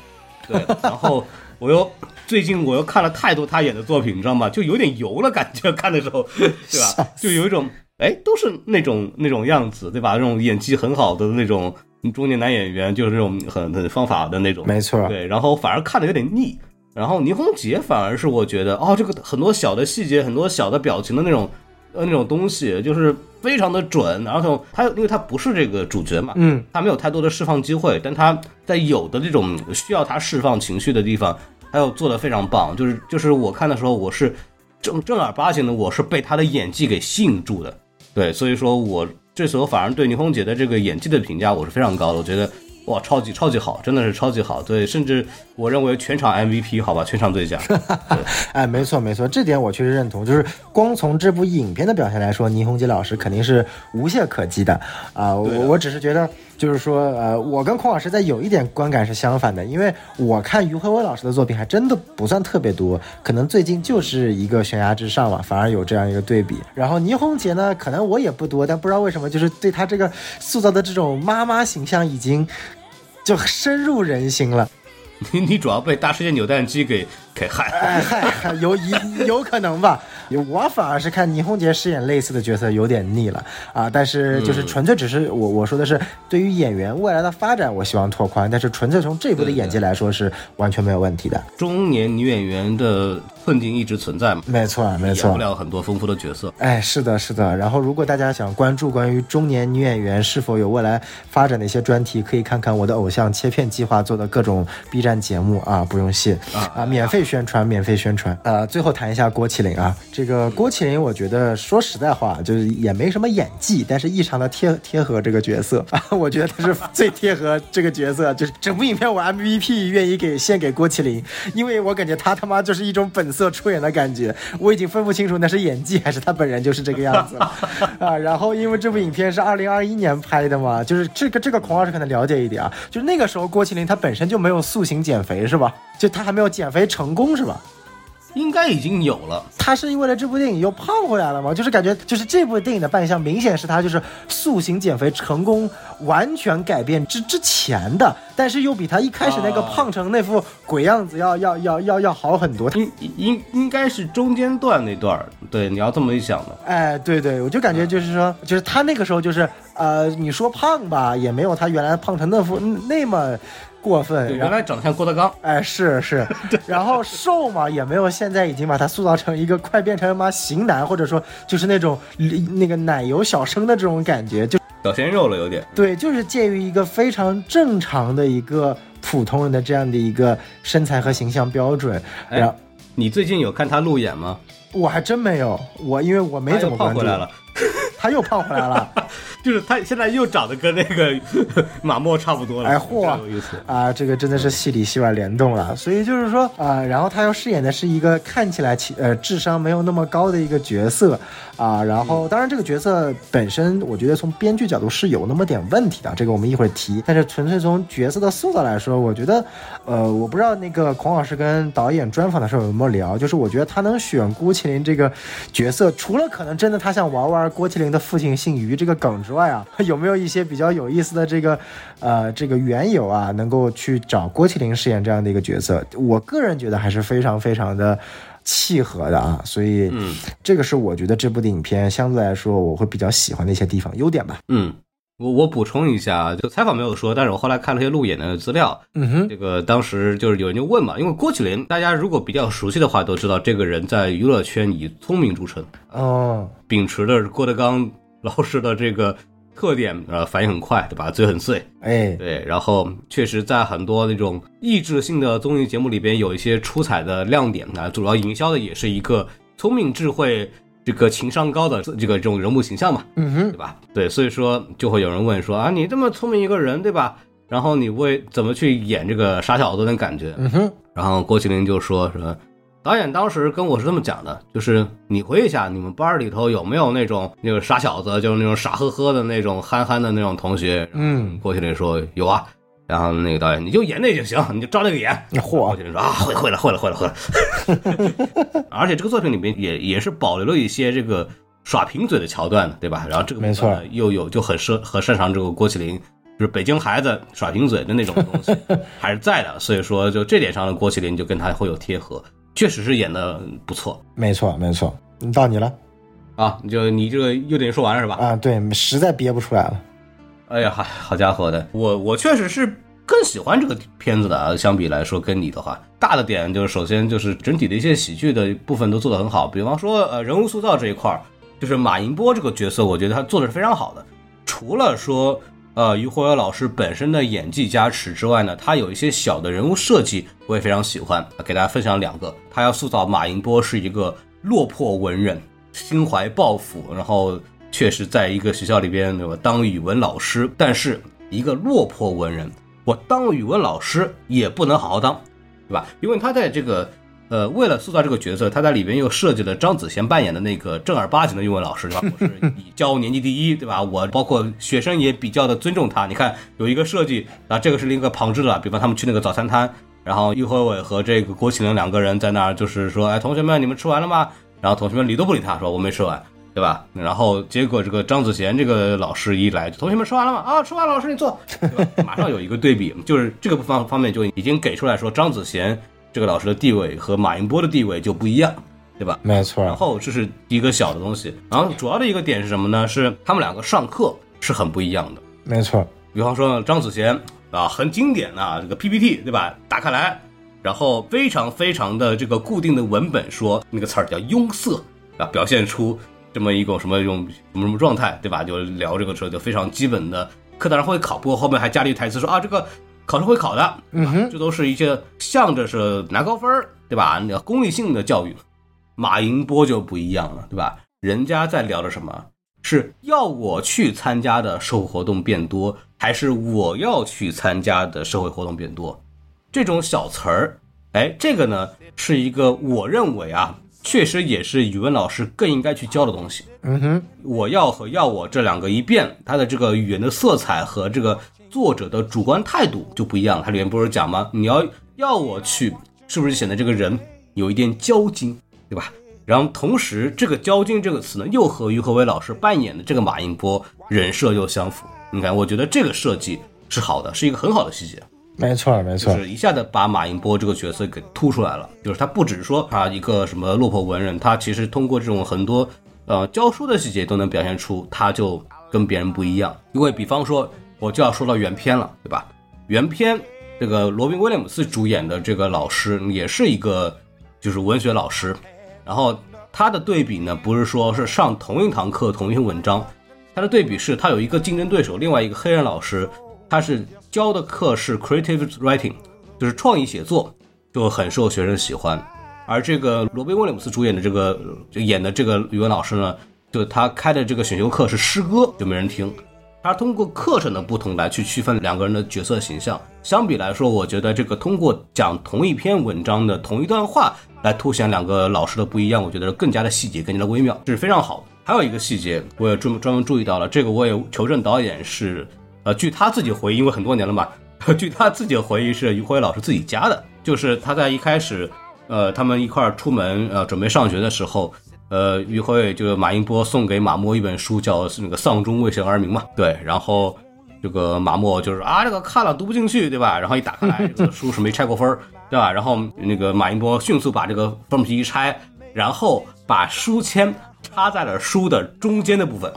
对，然后我又。最近我又看了太多他演的作品，你知道吗？就有点油了，感觉看的时候，对吧？就有一种，哎，都是那种那种样子，对吧？那种演技很好的那种中年男演员，就是那种很很方法的那种，没错，对，然后反而看的有点腻。然后倪虹洁反而是我觉得，哦，这个很多小的细节，很多小的表情的那种呃那种东西，就是非常的准。然后他因为他不是这个主角嘛，嗯，他没有太多的释放机会，但他在有的这种需要他释放情绪的地方，他又做的非常棒。就是就是我看的时候，我是正正儿八经的，我是被他的演技给吸引住的。对，所以说我这时候反而对倪虹洁的这个演技的评价我是非常高的，我觉得哇，超级超级好，真的是超级好。对，甚至我认为全场 MVP 好吧，全场最佳。哎，没错没错，这点我确实认同。就是光从这部影片的表现来说，倪虹洁老师肯定是无懈可击的啊、我我只是觉得，就是说，呃，我跟孔老师在有一点观感是相反的，因为我看于和伟老师的作品还真的不算特别多，可能最近就是一个《悬崖之上》嘛，反而有这样一个对比。然后倪虹洁呢，可能我也不多，但不知道为什么，就是对她这个塑造的这种妈妈形象已经就深入人心了。你你主要被大世界扭蛋机给给害。哎嗨，有一有可能吧。我反而是看倪虹洁饰演类似的角色有点腻了啊，但是就是纯粹只是我我说的是对于演员未来的发展，我希望拓宽，但是纯粹从这部的演技来说是完全没有问题的。中年女演员的困境一直存在嘛，没错，没错演不。了很多丰富的角色。哎，是的，是的。然后，如果大家想关注关于中年女演员是否有未来发展的一些专题，可以看看我的偶像切片计划做的各种 B 站节目啊，不用谢啊免费宣传，免费宣传。呃，最后谈一下郭麒麟啊，这这个郭麒麟，我觉得说实在话，就是也没什么演技，但是异常的贴贴合这个角色啊，我觉得他是最贴合这个角色，就是整部影片我 MVP 愿意给献给郭麒麟，因为我感觉他他妈就是一种本色出演的感觉，我已经分不清楚那是演技还是他本人就是这个样子了 啊。然后因为这部影片是二零二一年拍的嘛，就是这个这个孔老师可能了解一点啊，就是那个时候郭麒麟他本身就没有塑形减肥是吧？就他还没有减肥成功是吧？应该已经有了，他是因为了这部电影又胖回来了吗？就是感觉就是这部电影的扮相明显是他就是塑形减肥成功完全改变之之前的，但是又比他一开始那个啊胖成那副鬼样子要要要要要好很多。应应应该是中间段那段儿。对，你要这么一想的，哎，对对，我就感觉就是说，就是他那个时候就是呃，你说胖吧，也没有他原来胖成那副那么过分，对，原来长得像郭德纲。哎，是是，然后瘦嘛，也没有现在已经把他塑造成一个快变成妈型男，或者说就是那种那个奶油小生的这种感觉，就小鲜肉了有点。对，就是介于一个非常正常的一个普通人的这样的一个身材和形象标准。哎然后你最近有看他路演吗？我还真没有，我因为我没怎么关注，胖回来了，他又胖回来了。就是他现在又长得跟那个 马莫差不多了。哎嚯。啊，这个真的是戏里戏外联动了，所以就是说啊，然后他又饰演的是一个看起来呃智商没有那么高的一个角色啊，然后当然这个角色本身，我觉得从编剧角度是有那么点问题的，这个我们一会儿提，但是纯粹从角色的塑造来说，我觉得呃，我不知道那个孔老师跟导演专访的时候有没有聊，就是我觉得他能选郭麒麟这个角色，除了可能真的他想玩玩郭麒麟的父亲姓于这个梗之外啊，有没有一些比较有意思的这个呃这个缘由啊，能够去找郭麒麟饰演这样的一个角色？我个人觉得还是非常非常的。契合的啊，所以，嗯这个是我觉得这部的影片相对来说我会比较喜欢的一些地方，优点吧。嗯，我我补充一下，就采访没有说，但是我后来看了一些路演的资料，嗯哼，这个当时就是有人就问嘛，因为郭麒麟大家如果比较熟悉的话，都知道这个人在娱乐圈以聪明著称，哦，秉持的郭德纲老师的这个特点，呃，反应很快，对吧？嘴很碎，哎，对，然后确实在很多那种益智性的综艺节目里边有一些出彩的亮点啊，主要营销的也是一个聪明智慧。这个情商高的这个这种人物形象嘛，嗯哼对，吧？对，所以说就会有人问说啊，你这么聪明一个人，对吧？然后你为怎么去演这个傻小子的感觉？嗯哼，然后郭麒麟就说说，导演当时跟我是这么讲的，就是你回忆一下，你们班里头有没有那种那个傻小子，就是那种傻呵呵的那种憨憨的那种同学？嗯，郭麒麟说有啊。然后那个导演，你就演那就行，你就照那个演。郭嚯，麒麟说啊，会会了，会了，会了，会了。而且这个作品里面也也是保留了一些这个耍贫嘴的桥段的，对吧？然后这个没错又有就很擅很擅长这个郭麒麟，就是北京孩子耍贫嘴的那种东西 还是在的，所以说就这点上的郭麒麟就跟他会有贴合，确实是演的不错没错没错，嗯到你了啊。就你这个优点说完了是吧？啊，对，实在憋不出来了。哎呀，好好家伙的，我我确实是更喜欢这个片子的啊。相比来说，跟你的话，大的点就是首先就是整体的一些喜剧的部分都做得很好，比方说呃人物塑造这一块儿，就是马银波这个角色，我觉得他做的是非常好的。除了说呃于火友老师本身的演技加持之外呢，他有一些小的人物设计我也非常喜欢，给大家分享两个。他要塑造马银波是一个落魄文人，心怀抱负，然后。确实在一个学校里边，对吧？当语文老师，但是一个落魄文人，我当语文老师也不能好好当，对吧？因为他在这个，呃，为了塑造这个角色，他在里边又设计了张子贤扮演的那个正儿八经的语文老师，对吧？我是以教年级第一，对吧？我包括学生也比较的尊重他。你看有一个设计啊，这个是另一个旁支的，比方他们去那个早餐摊，然后于和伟和这个郭麒麟两个人在那儿，就是说，哎，同学们，你们吃完了吗？然后同学们理都不理他，说我没吃完。对吧？然后结果这个张子贤这个老师一来，同学们吃完了吗？啊，吃完了，老师你坐，对吧？马上有一个对比，就是这个方方面就已经给出来说，张子贤这个老师的地位和马云波的地位就不一样，对吧？没错。然后这是一个小的东西，然后主要的一个点是什么呢？是他们两个上课是很不一样的。没错。比方说张子贤啊，很经典啊，这个 PPT 对吧？打开来，然后非常非常的这个固定的文本，说那个词儿叫庸色啊，表现出。这么一种什么用什么什么状态，对吧？就聊这个时候就非常基本的课堂上会考，不过后面还加了一台词说啊，这个考试会考的，嗯哼，这都是一些向着是拿高分对吧？那功利性的教育。马银波就不一样了，对吧？人家在聊的什么是要我去参加的社会活动变多，还是我要去参加的社会活动变多？这种小词儿，哎，这个呢是一个我认为啊。确实也是语文老师更应该去教的东西。嗯哼，我要和要我这两个一变，它的这个语言的色彩和这个作者的主观态度就不一样。它里面不是讲吗？你要要我去，是不是显得这个人有一点骄矜，对吧？然后同时，这个骄矜这个词呢，又和于和伟老师扮演的这个马应波人设又相符。你看，我觉得这个设计是好的，是一个很好的细节。没错，没错，就是一下子把马应波这个角色给突出来了。就是他不只是说他一个什么落魄文人，他其实通过这种很多呃教书的细节都能表现出他就跟别人不一样。因为比方说，我就要说到原片了，对吧？原片这个罗宾威廉姆斯主演的这个老师也是一个就是文学老师，然后他的对比呢，不是说是上同一堂课同一篇文章，他的对比是他有一个竞争对手，另外一个黑人老师，他是。教的课是 creative writing，就是创意写作，就很受学生喜欢。而这个罗宾威廉姆斯主演的这个就演的这个语文老师呢，就他开的这个选修课是诗歌，就没人听。他通过课程的不同来去区分两个人的角色形象。相比来说，我觉得这个通过讲同一篇文章的同一段话来凸显两个老师的不一样，我觉得更加的细节，更加的微妙，这是非常好的。还有一个细节，我也专门专门注意到了，这个我也求证导演是。呃，据他自己回忆，因为很多年了嘛，据他自己的回忆是于辉老师自己加的，就是他在一开始，呃，他们一块儿出门，呃，准备上学的时候，呃，于辉就是马英波送给马默一本书，叫那个《丧钟为谁而鸣》嘛，对，然后这个马默就是啊，这个看了读不进去，对吧？然后一打开来，这个书是没拆过分，对吧？然后那个马英波迅速把这个封皮一拆，然后把书签插在了书的中间的部分，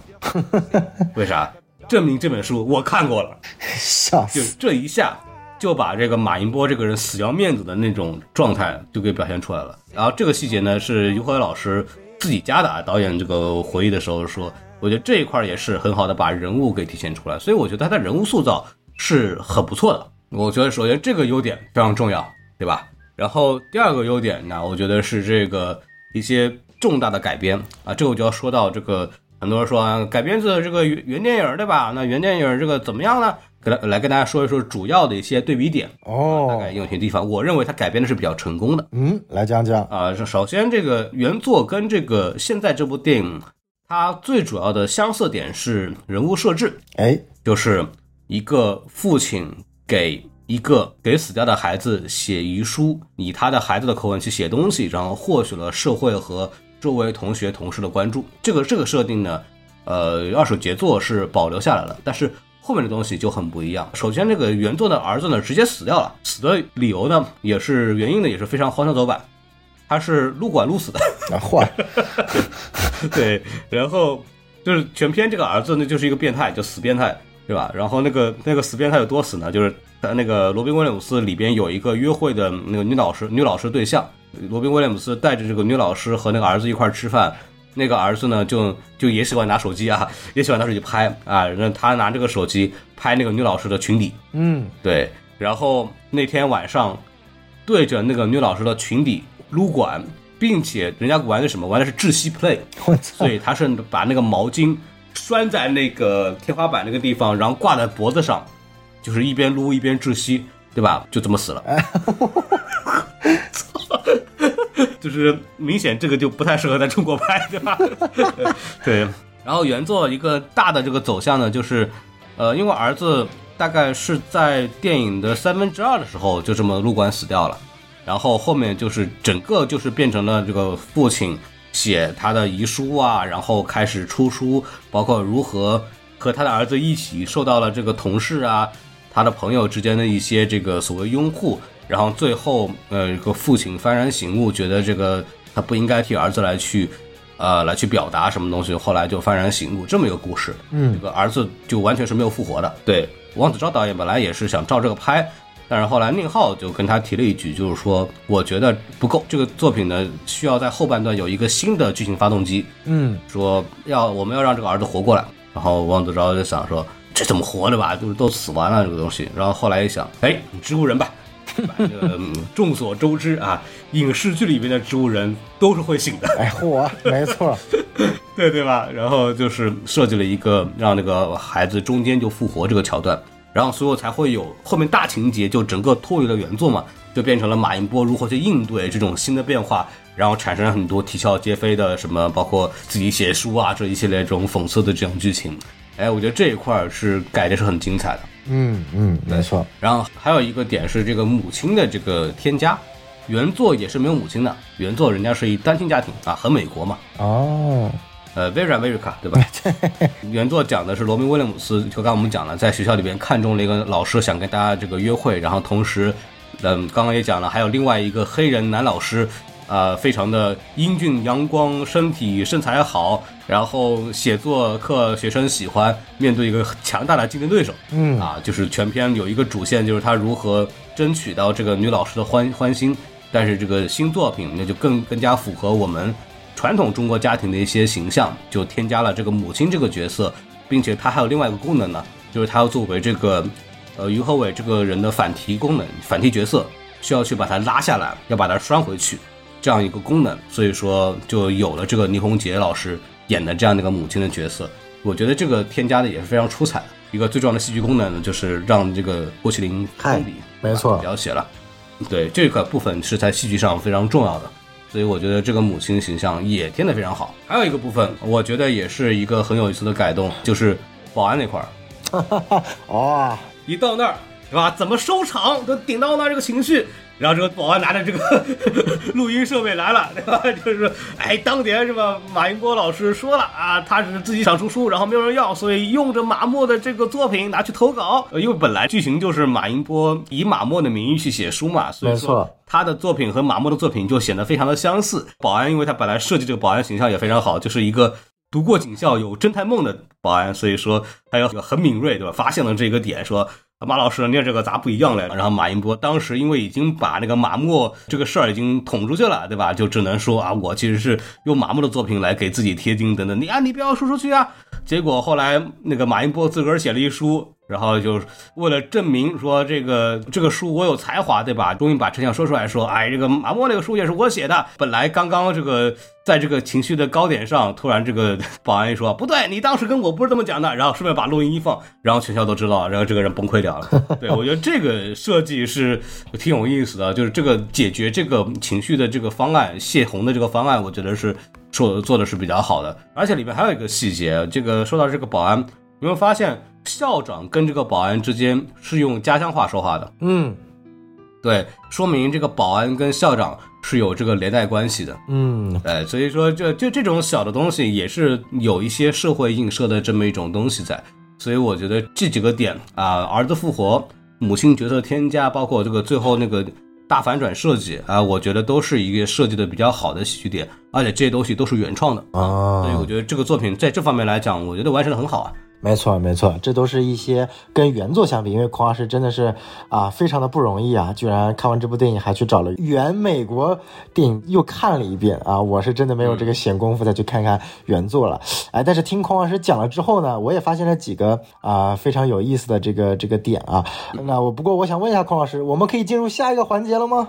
为啥？证明这本书我看过了，笑就这一下就把这个马银波这个人死要面子的那种状态就给表现出来了。然后这个细节呢是于和伟老师自己加的啊，导演这个回忆的时候说，我觉得这一块也是很好的把人物给体现出来，所以我觉得他的人物塑造是很不错的。我觉得首先这个优点非常重要，对吧？然后第二个优点呢，我觉得是这个一些重大的改编啊，这个我就要说到这个。很多人说啊改编自这个原原电影对吧？那原电影这个怎么样呢？给来来跟大家说一说主要的一些对比点哦，大哦概，有些地方，我认为它改编的是比较成功的。嗯，来讲讲。啊，首首先这个原作跟这个现在这部电影，它最主要的相似点是人物设置，哎，就是一个父亲给一个给死掉的孩子写遗书，以他的孩子的口吻去写东西，然后获取了社会和周围同学同事的关注。这个这个设定呢，呃，二手杰作是保留下来了，但是。后面的东西就很不一样。首先，这个原作的儿子呢，直接死掉了，死的理由呢，也是原因呢，也是非常荒腔走板，他是撸管撸死的。啊，坏，对，然后就是全篇这个儿子呢，就是一个变态，就死变态，对吧？然后那个那个死变态有多死呢？就是在那个罗宾威廉姆斯里边有一个约会的那个女老师，女老师对象，罗宾威廉姆斯带着这个女老师和那个儿子一块儿吃饭。那个儿子呢，就就也喜欢拿手机啊，也喜欢拿手机拍啊。那他拿这个手机拍那个女老师的裙底，嗯，对。然后那天晚上，对着那个女老师的裙底撸管，并且人家玩的什么？玩的是窒息 play，我操，所以他是把那个毛巾拴在那个天花板那个地方，然后挂在脖子上，就是一边撸一边窒息，对吧？就这么死了。就是明显这个就不太适合在中国拍，对吧？对。然后原作一个大的这个走向呢，就是，呃，因为儿子大概是在电影的三分之二的时候就这么撸管死掉了，然后后面就是整个就是变成了这个父亲写他的遗书啊，然后开始出书，包括如何和他的儿子一起受到了这个同事啊、他的朋友之间的一些这个所谓拥护。然后最后，呃，这个父亲幡然醒悟，觉得这个他不应该替儿子来去，呃，来去表达什么东西。后来就幡然醒悟，这么一个故事。嗯这个儿子就完全是没有复活的。对，王子昭导演本来也是想照这个拍，但是后来宁浩就跟他提了一句，就是说，我觉得不够，这个作品呢需要在后半段有一个新的剧情发动机，嗯，说要我们要让这个儿子活过来。然后王子昭就想说，这怎么活的吧？就是都死完了这个东西。然后后来一想，哎，植物人吧。这个嗯众所周知啊，影视剧里面的植物人都是会醒的，哎，嚯，没错，对对吧？然后就是设计了一个让那个孩子中间就复活这个桥段，然后所有才会有后面大情节就整个脱离了原作嘛，就变成了马应波如何去应对这种新的变化，然后产生了很多啼笑皆非的什么，包括自己写书啊这一系列这种讽刺的这种剧情。哎，我觉得这一块儿是改的是很精彩的。嗯嗯，没错，然后还有一个点是这个母亲的这个添加，原作也是没有母亲的，原作人家是一单亲家庭啊，很美国嘛，哦，呃，Vera Verica 对吧？原作讲的是罗宾威廉姆斯，就刚刚我们讲了，在学校里边看中了一个老师，想跟大家这个约会，然后同时，嗯，刚刚也讲了，还有另外一个黑人男老师，呃，非常的英俊阳光，身体身材好，然后写作课学生喜欢，面对一个强大的竞争对手，嗯。啊，就是全篇有一个主线，就是他如何争取到这个女老师的欢欢心。但是这个新作品那就更更加符合我们传统中国家庭的一些形象，就添加了这个母亲这个角色，并且它还有另外一个功能呢，就是它要作为这个呃于和伟这个人的反提功能，反提角色需要去把它拉下来，要把它拴回去，这样一个功能，所以说就有了这个倪虹洁老师演的这样的一个母亲的角色。我觉得这个添加的也是非常出彩的。一个最重要的戏剧功能呢，就是让这个郭麒麟嗨封笔，没错描写了。对这个部分是在戏剧上非常重要的，所以我觉得这个母亲形象也添得非常好。还有一个部分，我觉得也是一个很有意思的改动，就是保安那块儿，哦，一到那儿是吧？怎么收场都顶到那这个情绪，然后这个保安拿着这个 录音设备来了，对吧？就是说，哎，当年是吧？马云波老师说了啊，他是自己想出书，然后没有人要，所以用着马默的这个作品拿去投稿。呃因为本来剧情就是马云波以马默的名义去写书嘛，所以说他的作品和马默的作品就显得非常的相似。保安，因为他本来设计这个保安形象也非常好，就是一个读过警校、有侦探梦的保安，所以说他有很敏锐，对吧？发现了这个点，说马老师，你这个咋不一样嘞？然后马英波当时因为已经把那个马莫这个事儿已经捅出去了，对吧？就只能说啊，我其实是用马莫的作品来给自己贴金等等。你啊，你不要说出去啊！结果后来那个马英波自个儿写了一书，然后就是为了证明说这个这个书我有才华，对吧？终于把真相说出来，说，哎，这个马莫那个书也是我写的。本来刚刚这个在这个情绪的高点上，突然这个保安一说，不对，你当时跟我不是这么讲的。然后顺便把录音一放，然后全校都知道，然后这个人崩溃掉了。对我觉得这个设计是挺有意思的，就是这个解决这个情绪的这个方案，泄洪的这个方案，我觉得是做做的是比较好的。而且里面还有一个细节，这个说到这个保安，有没有发现？校长跟这个保安之间是用家乡话说话的，嗯，对，说明这个保安跟校长是有这个连带关系的，嗯，哎，所以说就就这种小的东西也是有一些社会映射的这么一种东西在，所以我觉得这几个点啊，儿子复活，母亲角色添加，包括这个最后那个大反转设计啊，我觉得都是一个设计的比较好的喜剧点，而且这些东西都是原创的。啊，所以我觉得这个作品在这方面来讲，我觉得完成的很好啊。没错，没错，这都是一些跟原作相比，因为孔老师真的是啊，非常的不容易啊，居然看完这部电影还去找了原美国电影又看了一遍啊，我是真的没有这个闲工夫再去看看原作了，哎，但是听孔老师讲了之后呢，我也发现了几个啊非常有意思的这个这个点啊，那我不过我想问一下孔老师，我们可以进入下一个环节了吗？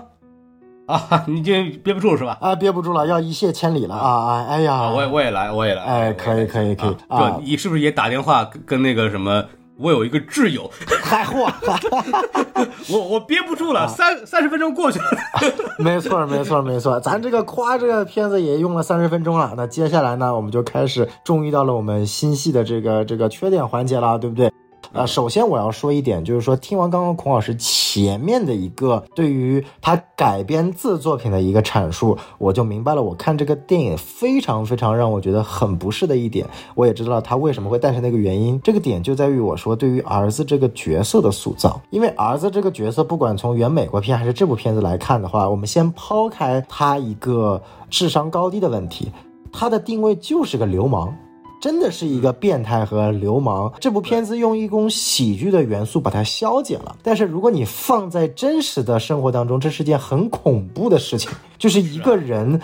啊，你已经憋不住是吧？啊，憋不住了，要一泻千里了啊啊！哎呀，我也我也来，我也来。哎，可以可以可以啊！你是不是也打电话跟那个什么？我有一个挚友，嗨货，我 我憋不住了，三三十分钟过去了。没错没错没错，咱这个夸这个片子也用了三十分钟了。那接下来呢，我们就开始终于到了我们新戏的这个这个缺点环节了，对不对？呃，首先我要说一点，就是说听完刚刚孔老师前面的一个对于他改编自作品的一个阐述，我就明白了。我看这个电影非常非常让我觉得很不适的一点，我也知道他为什么会诞生那个原因。这个点就在于我说对于儿子这个角色的塑造，因为儿子这个角色不管从原美国片还是这部片子来看的话，我们先抛开他一个智商高低的问题，他的定位就是个流氓。真的是一个变态和流氓。这部片子用一种喜剧的元素把它消解了，但是如果你放在真实的生活当中，这是件很恐怖的事情。就是一个人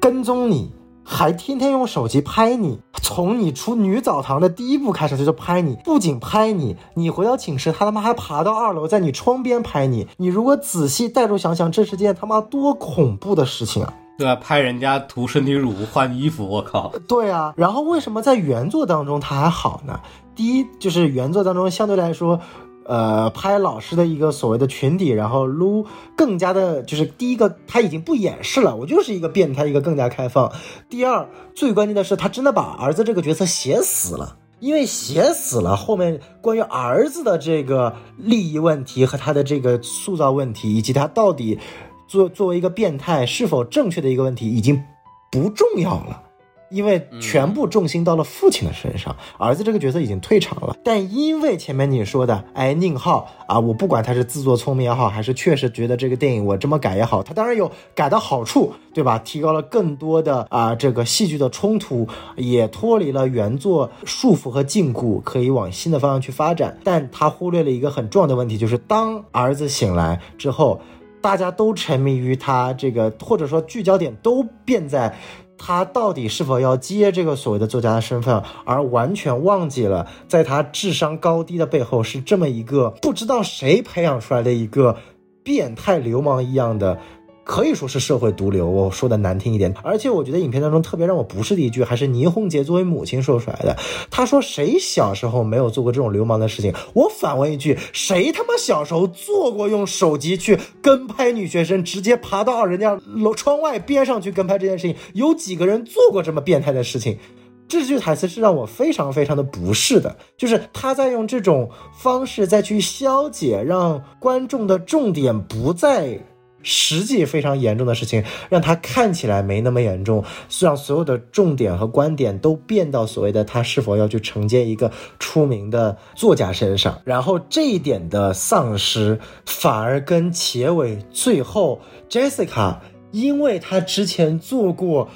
跟踪你，还天天用手机拍你，从你出女澡堂的第一步开始他就拍你，不仅拍你，你回到寝室他他妈还爬到二楼在你窗边拍你。你如果仔细带入想想，这是件他妈多恐怖的事情啊！对啊，拍人家涂身体乳、换衣服，我靠！对啊，然后为什么在原作当中他还好呢？第一，就是原作当中相对来说，呃，拍老师的一个所谓的群体，然后撸更加的，就是第一个他已经不掩饰了，我就是一个变态，一个更加开放。第二，最关键的是他真的把儿子这个角色写死了，因为写死了，后面关于儿子的这个利益问题和他的这个塑造问题，以及他到底。作作为一个变态是否正确的一个问题已经不重要了，因为全部重心到了父亲的身上，儿子这个角色已经退场了。但因为前面你说的，哎，宁浩啊，我不管他是自作聪明也好，还是确实觉得这个电影我这么改也好，他当然有改的好处，对吧？提高了更多的啊这个戏剧的冲突，也脱离了原作束缚和禁锢，可以往新的方向去发展。但他忽略了一个很重要的问题，就是当儿子醒来之后。大家都沉迷于他这个，或者说聚焦点都变在他到底是否要接这个所谓的作家的身份，而完全忘记了在他智商高低的背后是这么一个不知道谁培养出来的一个变态流氓一样的。可以说是社会毒瘤，我说的难听一点。而且我觉得影片当中特别让我不适的一句，还是倪虹洁作为母亲说出来的。她说：“谁小时候没有做过这种流氓的事情？”我反问一句：谁他妈小时候做过用手机去跟拍女学生，直接爬到人家楼窗外边上去跟拍这件事情？有几个人做过这么变态的事情？这句台词是让我非常非常的不适的，就是他在用这种方式再去消解，让观众的重点不在。实际非常严重的事情，让他看起来没那么严重，让所有的重点和观点都变到所谓的他是否要去承接一个出名的作家身上，然后这一点的丧失，反而跟结尾最后 Jessica，因为他之前做过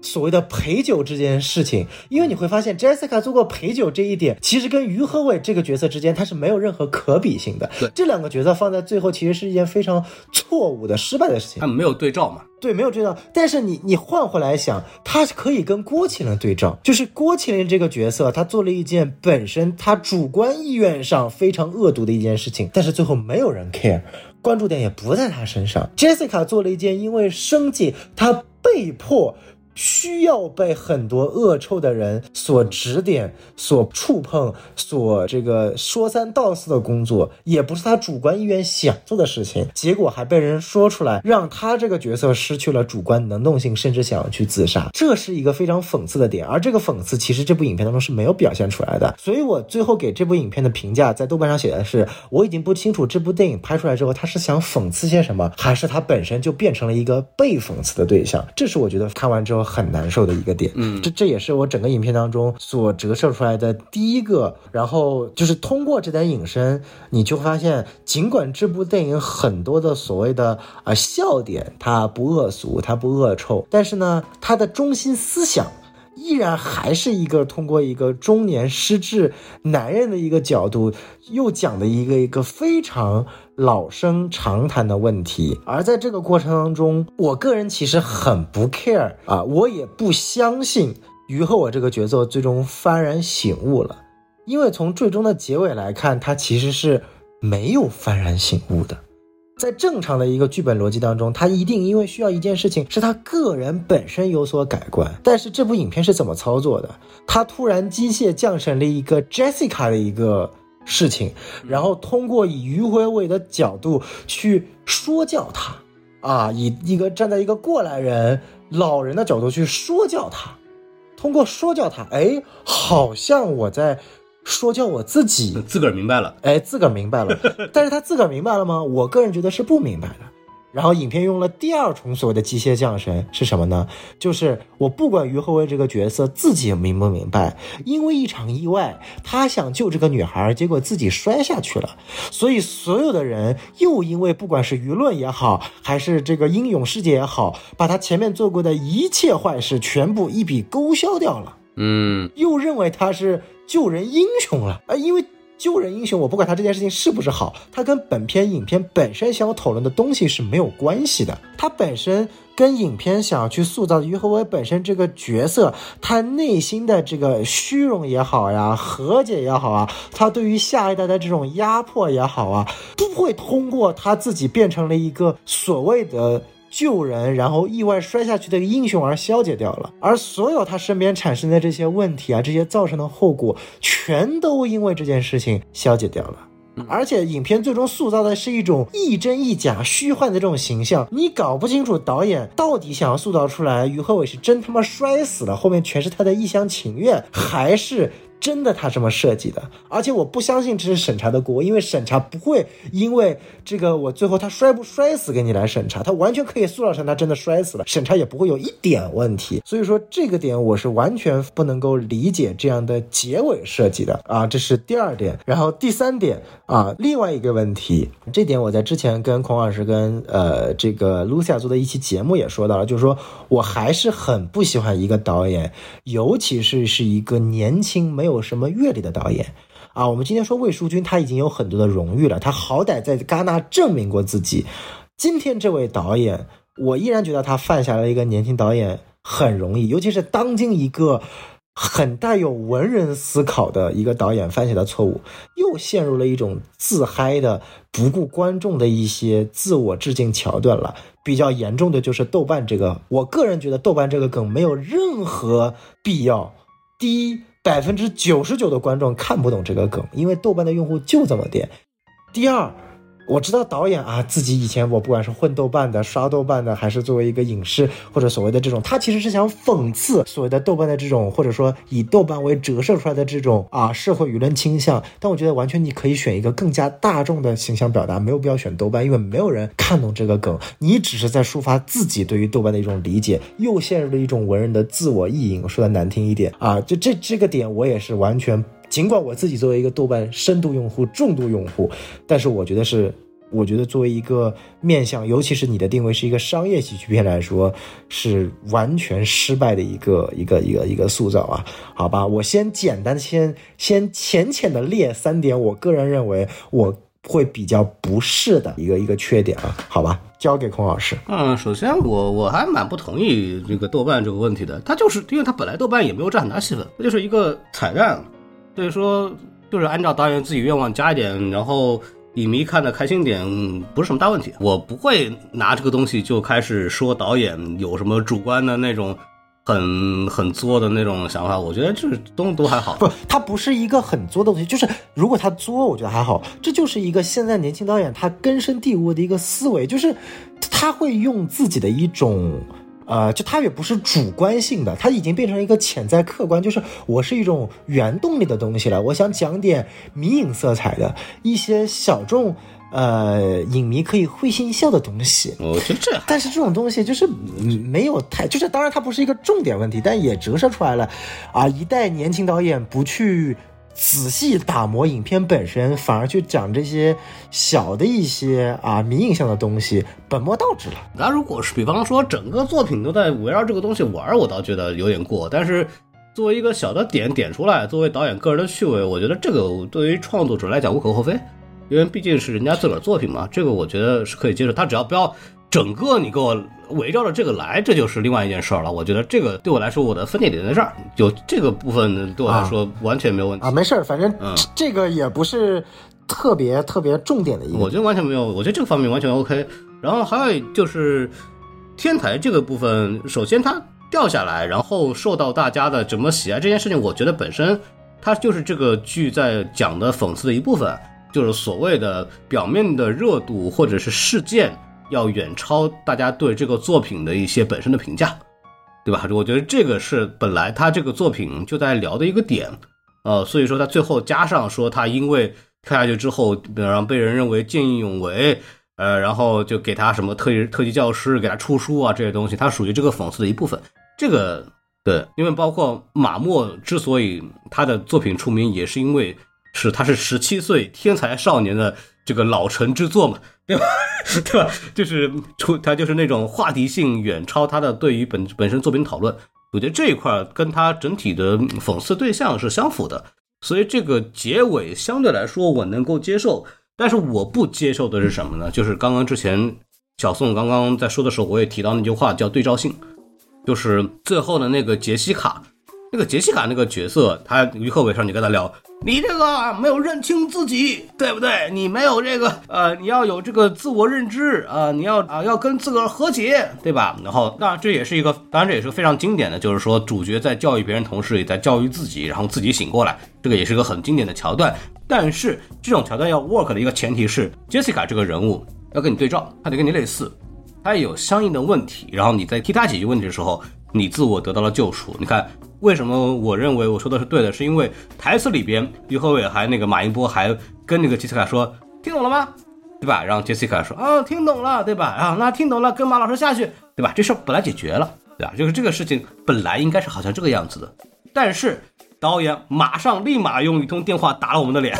所谓的陪酒这件事情，因为你会发现 Jessica 做过陪酒这一点，其实跟于和伟这个角色之间，他是没有任何可比性的。对这两个角色放在最后，其实是一件非常错误的、失败的事情他。们没有对照嘛。对，没有对照。但是你你换回来想，他是可以跟郭麒麟对照，就是郭麒麟这个角色，他做了一件本身他主观意愿上非常恶毒的一件事情，但是最后没有人 care，关注点也不在他身上。Jessica 做了一件因为生计，他被迫。需要被很多恶臭的人所指点、所触碰、所这个说三道四的工作，也不是他主观意愿想做的事情，结果还被人说出来，让他这个角色失去了主观能动性，甚至想要去自杀，这是一个非常讽刺的点。而这个讽刺其实这部影片当中是没有表现出来的，所以我最后给这部影片的评价在豆瓣上写的是：我已经不清楚这部电影拍出来之后，他是想讽刺些什么，还是他本身就变成了一个被讽刺的对象。这是我觉得看完之后很难受的一个点。嗯，这这也是我整个影片当中所折射出来的第一个。然后就是通过这点引申，你就发现，尽管这部电影很多的所谓的啊、呃笑点，它不恶俗，它不恶臭，但是呢，它的中心思想。依然还是一个通过一个中年失智男人的一个角度，又讲的一个一个非常老生常谈的问题。而在这个过程当中，我个人其实很不 care 啊，我也不相信于和我这个角色最终幡然醒悟了，因为从最终的结尾来看，他其实是没有幡然醒悟的。在正常的一个剧本逻辑当中，他一定因为需要一件事情是他个人本身有所改观。但是这部影片是怎么操作的？他突然机械降神了一个 Jessica 的一个事情，然后通过以于回伟的角度去说教他，啊，以一个站在一个过来人、老人的角度去说教他，通过说教他，哎，好像我在说教我自己。自个儿明白了，哎，自个儿明白了，但是他自个儿明白了吗？我个人觉得是不明白的。然后影片用了第二重所谓的机械降神是什么呢？就是我不管于和伟这个角色自己明不明白，因为一场意外，他想救这个女孩，结果自己摔下去了，所以所有的人又因为不管是舆论也好，还是这个英勇世界也好，把他前面做过的一切坏事全部一笔勾销掉了。嗯，又认为他是救人英雄了啊，因为救人英雄，我不管他这件事情是不是好，他跟本片影片本身想要讨论的东西是没有关系的。他本身跟影片想要去塑造的于和伟本身这个角色，他内心的这个虚荣也好呀，和解也好啊，他对于下一代的这种压迫也好啊，不会通过他自己变成了一个所谓的。救人，然后意外摔下去的英雄而消解掉了，而所有他身边产生的这些问题啊，这些造成的后果，全都因为这件事情消解掉了。而且影片最终塑造的是一种亦真亦假、虚幻的这种形象，你搞不清楚导演到底想要塑造出来于和伟是真他妈摔死了，后面全是他的一厢情愿，还是？真的他这么设计的，而且我不相信这是审查的锅，因为审查不会因为这个我最后他摔不摔死给你来审查，他完全可以塑造成他真的摔死了，审查也不会有一点问题。所以说这个点我是完全不能够理解这样的结尾设计的啊，这是第二点。然后第三点啊，另外一个问题，这点我在之前跟孔老师跟呃这个 Lucia 做的一期节目也说到了，就是说我还是很不喜欢一个导演，尤其是是一个年轻没有什么阅历的导演。啊，我们今天说魏淑君，他已经有很多的荣誉了，他好歹在戛纳证明过自己。今天这位导演，我依然觉得他犯下了一个年轻导演很容易，尤其是当今一个很带有文人思考的一个导演犯下的错误，又陷入了一种自嗨的、不顾观众的一些自我致敬桥段了。比较严重的就是豆瓣这个，我个人觉得豆瓣这个梗没有任何必要。第一，百分之九十九的观众看不懂这个梗，因为豆瓣的用户就这么点。第二，我知道导演啊，自己以前我不管是混豆瓣的、刷豆瓣的，还是作为一个影视或者所谓的这种，他其实是想讽刺所谓的豆瓣的这种，或者说以豆瓣为折射出来的这种啊社会舆论倾向。但我觉得完全你可以选一个更加大众的形象表达，没有必要选豆瓣，因为没有人看懂这个梗，你只是在抒发自己对于豆瓣的一种理解，又陷入了一种文人的自我意淫。说的难听一点啊，就这这个点我也是完全。尽管我自己作为一个豆瓣深度用户、重度用户，但是我觉得是我觉得作为一个面向，尤其是你的定位是一个商业喜剧片来说，是完全失败的一个一个一个一个塑造啊。好吧，我先简单先先浅浅的列三点，我个人认为我会比较不适的一个一个缺点啊。好吧，交给孔老师。嗯，首先我我还蛮不同意这个豆瓣这个问题的，它就是因为它本来豆瓣也没有占很大戏份，它就是一个彩蛋，所以说就是按照导演自己愿望加一点，然后。影迷看的开心点不是什么大问题，我不会拿这个东西就开始说导演有什么主观的那种很很作的那种想法。我觉得这东西都还好。不，他不是一个很作的东西，就是如果他作，我觉得还好。这就是一个现在年轻导演他根深蒂固的一个思维，就是他会用自己的一种。呃，就它也不是主观性的，它已经变成一个潜在客观，就是我是一种原动力的东西了。我想讲点迷影色彩的一些小众呃影迷可以会心一笑的东西。我觉得这，但是这种东西就是没有太，就是当然它不是一个重点问题，但也折射出来了啊，一代年轻导演不去。仔细打磨影片本身，反而去讲这些小的一些啊迷影像的东西，本末倒置了。那如果是比方说整个作品都在围绕这个东西玩，我倒觉得有点过。但是作为一个小的点点出来，作为导演个人的趣味，我觉得这个对于创作者来讲无可厚非，因为毕竟是人家自个儿作品嘛，这个我觉得是可以接受。他只要不要。整个你给我围绕着这个来，这就是另外一件事儿了。我觉得这个对我来说，我的分界点在这儿，就这个部分对我来说完全没有问题啊。没事儿，反正这个也不是特别特别重点的一个。我觉得完全没有，我觉得这个方面完全 OK。然后还有就是天台这个部分，首先它掉下来，然后受到大家的怎么喜爱这件事情，我觉得本身它就是这个剧在讲的讽刺的一部分，就是所谓的表面的热度或者是事件。要远超大家对这个作品的一些本身的评价，对吧？我觉得这个是本来他这个作品就在聊的一个点，呃，所以说他最后加上说他因为跳下去之后，让被人认为见义勇为，呃，然后就给他什么特级特级教师给他出书啊这些东西，他属于这个讽刺的一部分。这个对，因为包括马莫之所以他的作品出名，也是因为是他是十七岁天才少年的这个老成之作嘛。对吧？对吧？就是出他就是那种话题性远超他的对于本本身作品讨论，我觉得这一块跟他整体的讽刺对象是相符的，所以这个结尾相对来说我能够接受。但是我不接受的是什么呢？就是刚刚之前小宋刚刚在说的时候，我也提到那句话叫对照性，就是最后的那个杰西卡。那个杰西卡那个角色，他于和伟上你跟他聊，你这个没有认清自己，对不对？你没有这个，呃，你要有这个自我认知啊，你要啊要跟自个儿和解，对吧？然后，当然这也是一个，当然这也是非常经典的，就是说主角在教育别人同时，也在教育自己，然后自己醒过来，这个也是个很经典的桥段。但是这种桥段要 work 的一个前提是，杰西卡这个人物要跟你对照，他得跟你类似，他也有相应的问题，然后你在替他解决问题的时候，你自我得到了救赎。你看。为什么我认为我说的是对的？是因为台词里边，于和伟还那个马英波还跟那个杰西卡说：“听懂了吗？对吧？”然后杰西卡说：“啊，听懂了，对吧？啊，那听懂了，跟马老师下去，对吧？这事儿本来解决了，对吧？就是这个事情本来应该是好像这个样子的，但是导演马上立马用一通电话打了我们的脸，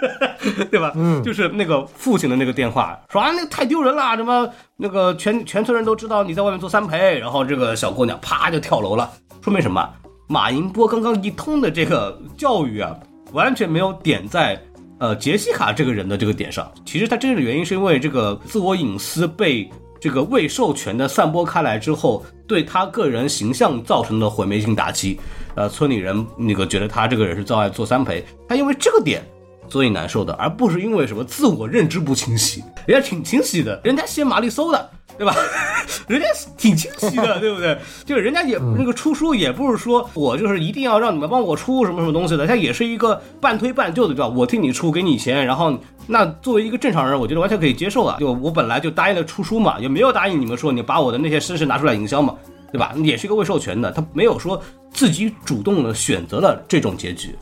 对吧？嗯，就是那个父亲的那个电话，说啊，那个太丢人了，什么那个全全村人都知道你在外面做三陪，然后这个小姑娘啪就跳楼了，说明什么？”马银波刚刚一通的这个教育啊，完全没有点在呃杰西卡这个人的这个点上。其实他真正的原因是因为这个自我隐私被这个未授权的散播开来之后，对他个人形象造成的毁灭性打击。呃，村里人那个觉得他这个人是造爱做三陪，他因为这个点所以难受的，而不是因为什么自我认知不清晰。人家挺清晰的，人家写玛丽搜的。对吧？人家挺清晰的，对不对？就是人家也那个出书也不是说我就是一定要让你们帮我出什么什么东西的，他也是一个半推半就的，对吧？我替你出，给你钱，然后那作为一个正常人，我觉得完全可以接受啊。就我本来就答应了出书嘛，也没有答应你们说你把我的那些身世拿出来营销嘛，对吧？也是一个未授权的，他没有说自己主动的选择了这种结局，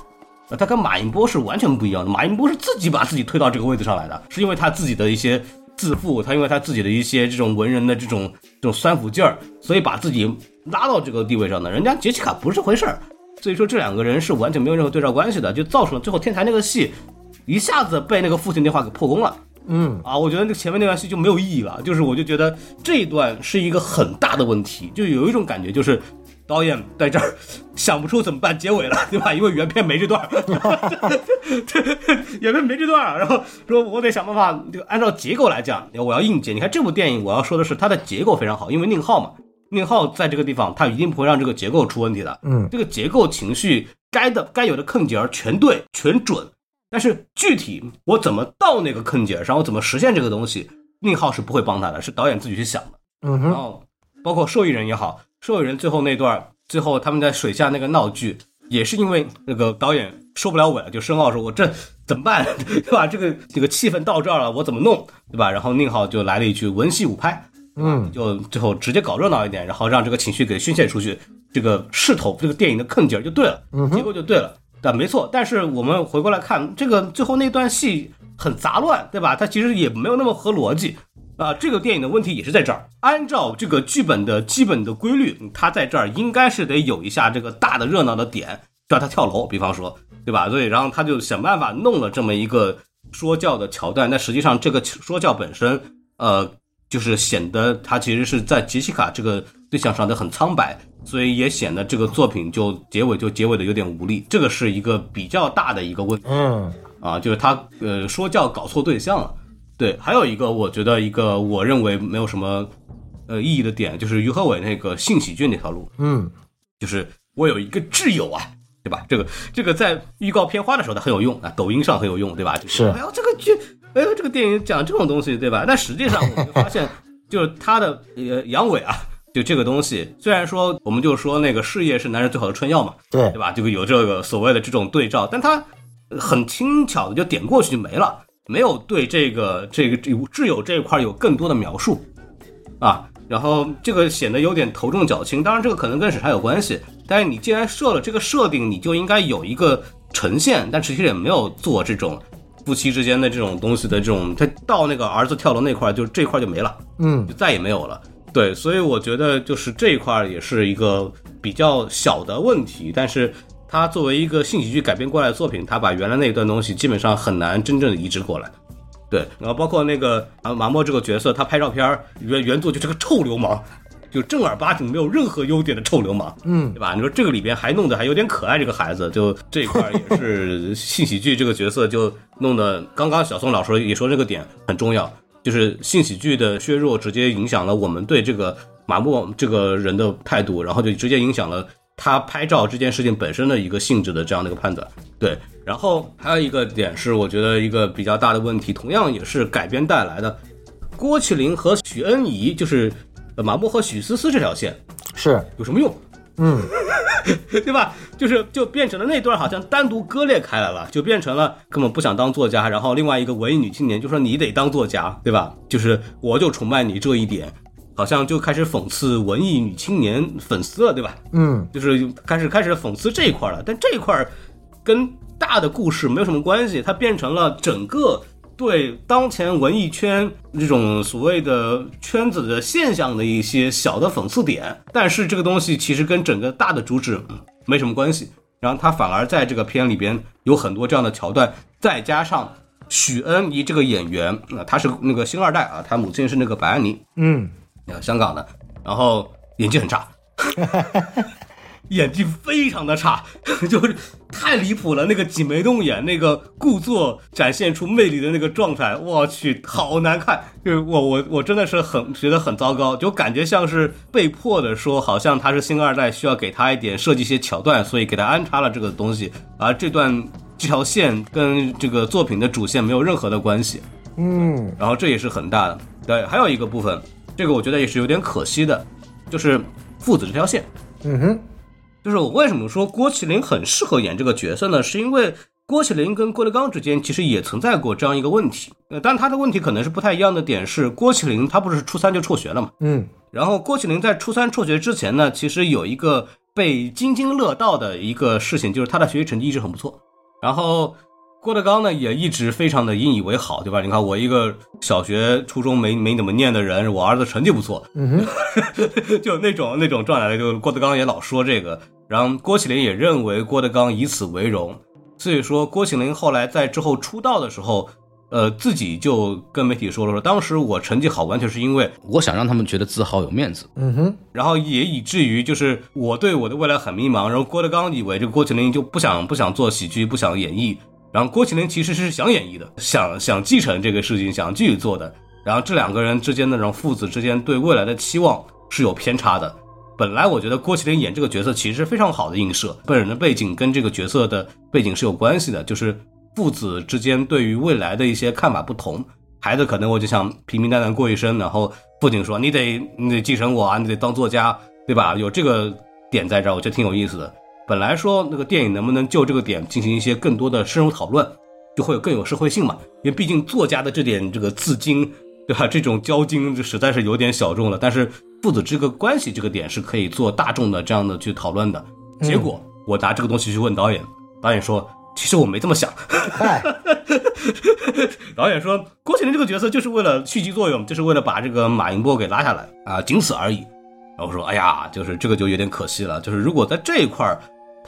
他跟马云波是完全不一样的。马云波是自己把自己推到这个位置上来的，是因为他自己的一些。自负，他因为他自己的一些这种文人的这种这种酸腐劲儿，所以把自己拉到这个地位上的。人家杰西卡不是这回事儿，所以说这两个人是完全没有任何对照关系的，就造成了最后天台那个戏一下子被那个父亲电话给破功了。嗯啊，我觉得那前面那段戏就没有意义了，就是我就觉得这一段是一个很大的问题，就有一种感觉就是。导演在这儿想不出怎么办结尾了，对吧？因为原片没这段儿，原片没这段儿，然后说我得想办法，就按照结构来讲，我要硬接。你看这部电影，我要说的是它的结构非常好，因为宁浩嘛，宁浩在这个地方他一定不会让这个结构出问题的。嗯这个结构情绪该的该有的坑节儿全对全准，但是具体我怎么到那个坑节儿上，我怎么实现这个东西，宁浩是不会帮他的，是导演自己去想的。嗯哼，然后包括受益人也好，受益人最后那段，最后他们在水下那个闹剧，也是因为那个导演受不了尾了，就申奥说：“我这怎么办？对吧？这个这个气氛到这儿了，我怎么弄？对吧？”然后宁浩就来了一句文戏武拍，嗯就最后直接搞热闹一点，然后让这个情绪给宣泄出去，这个势头，这个电影的坑劲儿就对了，结构就对了。但没错，但是我们回过来看，这个最后那段戏很杂乱，对吧？它其实也没有那么合逻辑啊。这个电影的问题也是在这儿，按照这个剧本的基本的规律，他在这儿应该是得有一下这个大的热闹的点，让他跳楼，比方说，对吧？所以然后他就想办法弄了这么一个说教的桥段，但实际上这个说教本身，呃，就是显得他其实是在杰西卡这个对象上的很苍白，所以也显得这个作品就结尾就结尾的有点无力，这个是一个比较大的一个问题嗯啊，就是他呃说教搞错对象了。对，还有一个我觉得一个我认为没有什么呃意义的点，就是于和伟那个性喜剧那条路，嗯就是我有一个挚友啊，对吧？这个这个在预告片花的时候它很有用啊，抖音上很有用，对吧？就是哎呦这个剧，哎呦这个电影讲这种东西，对吧？但实际上我们就发现，就是他的呃阳痿啊，就这个东西，虽然说我们就说那个事业是男人最好的春药嘛，对对吧？这个有这个所谓的这种对照，但他很轻巧的就点过去就没了，没有对这个这个这挚友这一块有更多的描述啊。然后这个显得有点头重脚轻，当然这个可能跟审查有关系。但是你既然设了这个设定，你就应该有一个呈现，但其实也没有做这种夫妻之间的这种东西的这种，他到那个儿子跳楼那块儿，就这块就没了。嗯就再也没有了。对，所以我觉得就是这一块儿也是一个比较小的问题，但是它作为一个性喜剧改编过来的作品，它把原来那一段东西基本上很难真正的移植过来。对，然后包括那个啊马莫这个角色，他拍照片原原作就是个臭流氓，就正儿八经没有任何优点的臭流氓，嗯对吧？你说这个里边还弄得还有点可爱，这个孩子就这一块也是性喜剧这个角色就弄得，刚刚小宋老师也说这个点很重要，就是性喜剧的削弱直接影响了我们对这个马莫这个人的态度，然后就直接影响了他拍照这件事情本身的一个性质的这样的一个判断。对，然后还有一个点是我觉得一个比较大的问题，同样也是改编带来的，郭麒麟和许恩怡就是呃马莫和许思思这条线是有什么用？嗯 对吧？就是就变成了那段好像单独割裂开来了，就变成了根本不想当作家，然后另外一个文艺女青年就说你得当作家，对吧？就是我就崇拜你这一点，好像就开始讽刺文艺女青年粉丝了，对吧？嗯。就是开始开始讽刺这一块了，但这一块跟大的故事没有什么关系，它变成了整个对当前文艺圈这种所谓的圈子的现象的一些小的讽刺点，但是这个东西其实跟整个大的主旨嗯没什么关系，然后他反而在这个片里边有很多这样的桥段，再加上许恩怡这个演员，啊、他是那个星二代啊，他母亲是那个白安妮，嗯呃，香港的，然后演技很差，演技非常的差，就是太离谱了。那个挤眉弄眼，那个故作展现出魅力的那个状态，我去，好难看。就是我我我真的是很觉得很糟糕，就感觉像是被迫的说，好像他是星二代，需要给他一点设计一些桥段，所以给他安插了这个东西，而这段这条线跟这个作品的主线没有任何的关系。嗯然后这也是很大的。对，还有一个部分，这个我觉得也是有点可惜的，就是父子这条线。嗯哼就是我为什么说郭麒麟很适合演这个角色呢？是因为郭麒麟跟郭德纲之间其实也存在过这样一个问题，呃，但他的问题可能是不太一样的点是，郭麒麟他不是初三就辍学了嘛，嗯然后郭麒麟在初三辍学之前呢，其实有一个被津津乐道的一个事情，就是他的学习成绩一直很不错。然后郭德纲呢也一直非常的引以为豪，对吧？你看我一个小学、初中没没怎么念的人，我儿子成绩不错，嗯哼 就那种那种状态，就郭德纲也老说这个，然后郭麒麟也认为郭德纲以此为荣，所以说郭麒麟后来在之后出道的时候，呃，自己就跟媒体说了说，当时我成绩好，完全是因为我想让他们觉得自豪有面子。嗯哼，然后也以至于就是我对我的未来很迷茫。然后郭德纲以为这个郭麒麟就不想不想做喜剧，不想演绎。然后郭麒麟其实是想演绎的，想想继承这个事情，想继续做的。然后这两个人之间的这种父子之间对未来的期望是有偏差的。本来我觉得郭麒麟演这个角色其实是非常好的映射，本人的背景跟这个角色的背景是有关系的，就是父子之间对于未来的一些看法不同。孩子可能我就想平平淡淡过一生，然后父亲说你得你得继承我啊，你得当作家，对吧？有这个点在这儿，我觉得挺有意思的。本来说那个电影能不能就这个点进行一些更多的深入讨论，就会有更有社会性嘛？因为毕竟作家的这点这个自矜，对吧？这种交金就实在是有点小众了。但是父子这个关系这个点是可以做大众的这样的去讨论的。结果我拿这个东西去问导演，导演说其实我没这么想。嗨，导演说郭麒麟这个角色就是为了续集作用，就是为了把这个马银波给拉下来啊，仅此而已。然后说哎呀，就是这个就有点可惜了，就是如果在这一块儿。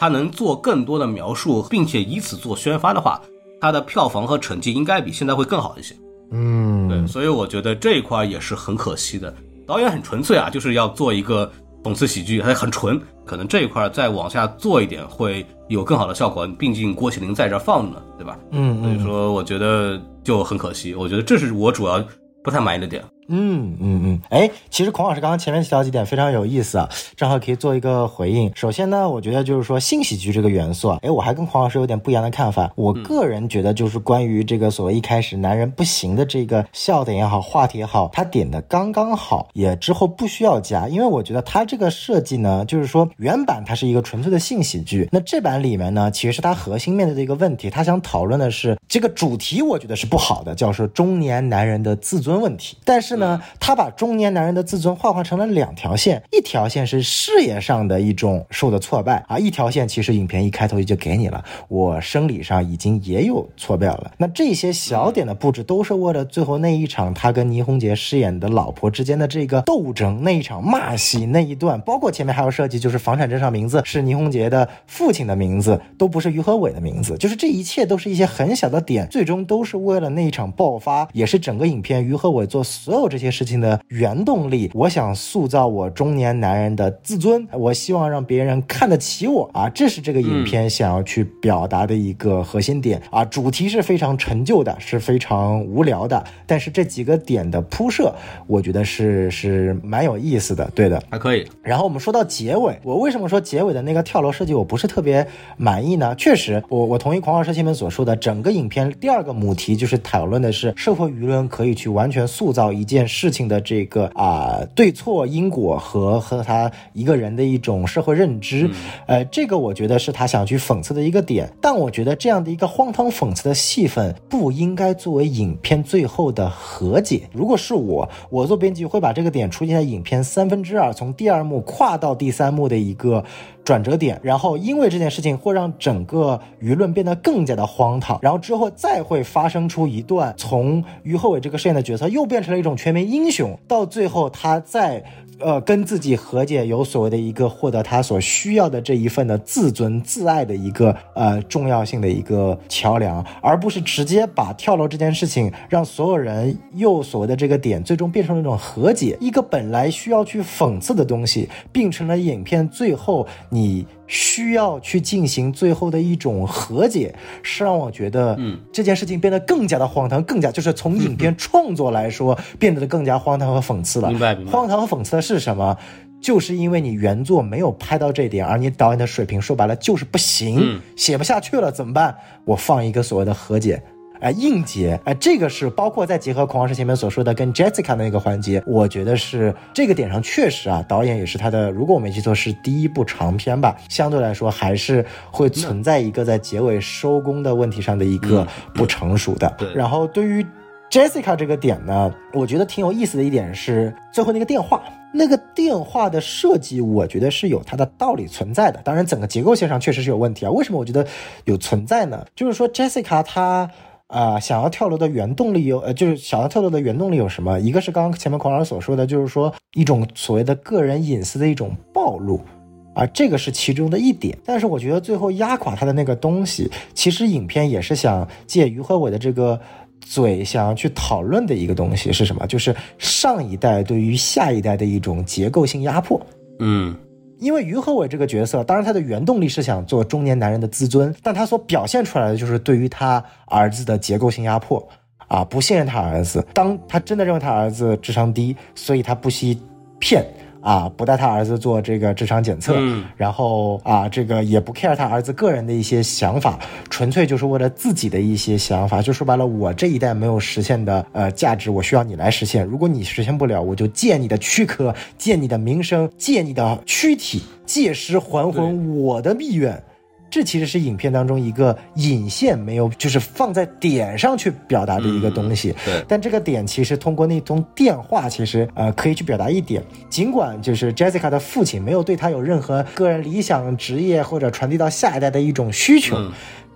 他能做更多的描述，并且以此做宣发的话，他的票房和成绩应该比现在会更好一些。嗯，对，所以我觉得这一块也是很可惜的。导演很纯粹啊，就是要做一个讽刺喜剧，还很纯。可能这一块再往下做一点，会有更好的效果。毕竟郭麒麟在这放着呢，对吧？嗯，所以说我觉得就很可惜。我觉得这是我主要不太满意的点。嗯嗯嗯，哎，其实孔老师刚刚前面提到几点非常有意思啊，正好可以做一个回应。首先呢，我觉得就是说性喜剧这个元素啊，哎，我还跟孔老师有点不一样的看法。我个人觉得就是关于这个所谓一开始男人不行的这个笑点也好，话题也好，他点的刚刚好，也之后不需要加，因为我觉得他这个设计呢，就是说原版它是一个纯粹的性喜剧，那这版里面呢，其实是他核心面对的一个问题，他想讨论的是这个主题，我觉得是不好的，叫是中年男人的自尊问题。但是呢，他把中年男人的自尊画画成了两条线，一条线是事业上的一种受的挫败啊，一条线其实影片一开头就给你了，我生理上已经也有挫败了。那这些小点的布置都是为了最后那一场他跟倪虹洁饰演的老婆之间的这个斗争，那一场骂戏那一段，包括前面还有设计，就是房产证上名字是倪虹洁的父亲的名字，都不是于和伟的名字，就是这一切都是一些很小的点，最终都是为了那一场爆发，也是整个影片于和伟做所有这些事情的。原动力，我想塑造我中年男人的自尊，我希望让别人看得起我啊，这是这个影片想要去表达的一个核心点啊。主题是非常陈旧的，是非常无聊的，但是这几个点的铺设，我觉得是是蛮有意思的，对的，还可以。然后我们说到结尾，我为什么说结尾的那个跳楼设计我不是特别满意呢？确实，我我同意狂傲师前面所说的，整个影片第二个母题就是讨论的是社会舆论可以去完全塑造一件事情的这。个啊，对错因果和和他一个人的一种社会认知，呃，这个我觉得是他想去讽刺的一个点。但我觉得这样的一个荒唐讽刺的戏份不应该作为影片最后的和解。如果是我，我做编辑会把这个点出现在影片三分之二，从第二幕跨到第三幕的一个。转折点，然后因为这件事情会让整个舆论变得更加的荒唐，然后之后再会发生出一段从于和伟这个饰演的角色又变成了一种全民英雄，到最后他再呃跟自己和解，有所谓的一个获得他所需要的这一份的自尊自爱的一个呃重要性的一个桥梁，而不是直接把跳楼这件事情让所有人又所谓的这个点最终变成了一种和解，一个本来需要去讽刺的东西，变成了影片最后。你需要去进行最后的一种和解，是让我觉得，嗯，这件事情变得更加的荒唐，更加就是从影片创作来说，变得更加荒唐和讽刺了。明白，荒唐和讽刺的是什么？就是因为你原作没有拍到这点，而你导演的水平说白了就是不行，写不下去了，怎么办？我放一个所谓的和解。哎，硬结，哎，这个是包括再结合孔老师前面所说的跟 Jessica 的那个环节，我觉得是这个点上确实啊，导演也是他的，如果我没记错是第一部长片吧，相对来说还是会存在一个在结尾收工的问题上的一个不成熟的。对，然后对于 Jessica 这个点呢，我觉得挺有意思的一点是最后那个电话，那个电话的设计，我觉得是有它的道理存在的。当然，整个结构线上确实是有问题啊。为什么我觉得有存在呢？就是说 Jessica 她。啊，想要跳楼的原动力有，呃，就是想要跳楼的原动力有什么？一个是刚刚前面孔老师所说的，就是说一种所谓的个人隐私的一种暴露，啊，这个是其中的一点。但是我觉得最后压垮他的那个东西，其实影片也是想借于和伟的这个嘴想要去讨论的一个东西是什么？就是上一代对于下一代的一种结构性压迫。嗯因为于和伟这个角色，当然他的原动力是想做中年男人的自尊，但他所表现出来的就是对于他儿子的结构性压迫啊，不信任他儿子。当他真的认为他儿子智商低，所以他不惜骗啊，不带他儿子做这个智商检测，嗯然后啊，这个也不 care 他儿子个人的一些想法，纯粹就是为了自己的一些想法。就说白了，我这一代没有实现的呃价值，我需要你来实现。如果你实现不了，我就借你的躯壳，借你的名声，借你的躯体，借尸还魂，我的意愿。这其实是影片当中一个引线没有，就是放在点上去表达的一个东西。对但这个点其实通过那通电话，其实呃可以去表达一点。尽管就是 Jessica 的父亲没有对他有任何个人理想、职业或者传递到下一代的一种需求。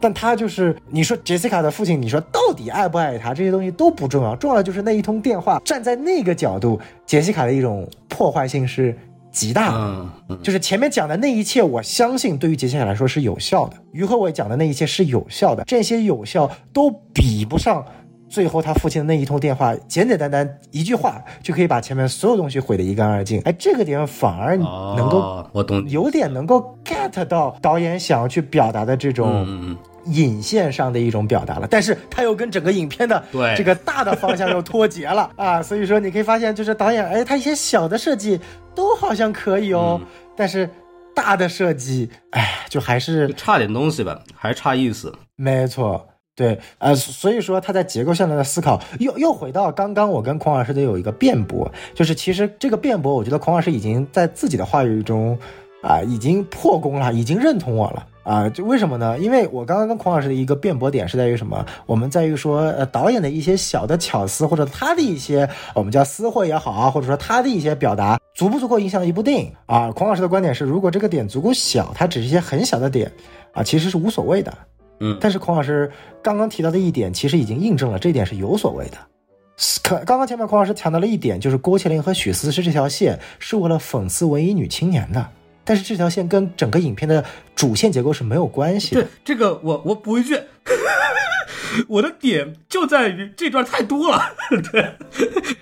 但他就是你说 Jessica 的父亲，你说到底爱不爱他，这些东西都不重要，重要的就是那一通电话，站在那个角度，杰西卡的一种破坏性是极大就是前面讲的那一切，我相信对于杰西卡来说是有效的。于和伟讲的那一切是有效的，这些有效都比不上最后他父亲的那一通电话，简简单单一句话就可以把前面所有东西毁得一干二净。哎，这个点反而能够哦我懂有点能够 get 到导演想要去表达的这种。引线上的一种表达了，但是它又跟整个影片的对这个大的方向又脱节了 啊，所以说你可以发现，就是导演，哎，他一些小的设计都好像可以哦，嗯但是大的设计，哎，就还是就差点东西吧，还是差意思。没错。对，呃，所以说他在结构上的思考，又又回到刚刚我跟孔老师的有一个辩驳，就是其实这个辩驳，我觉得孔老师已经在自己的话语中，啊、已经破功了，已经认同我了。啊，就为什么呢？因为我刚刚跟孔老师的一个辩驳点是在于什么？我们在于说，呃，导演的一些小的巧思，或者他的一些我们叫私货也好啊，或者说他的一些表达，足不足够影响一部电影啊？孔老师的观点是，如果这个点足够小，它只是一些很小的点啊，其实是无所谓的。嗯但是孔老师刚刚提到的一点，其实已经印证了这一点是有所谓的。可刚刚前面孔老师强调了一点，就是郭麒麟和许思思这条线是为了讽刺文艺女青年的，但是这条线跟整个影片的主线结构是没有关系的对。这个我我补一句，我的点就在于这段太多了。对，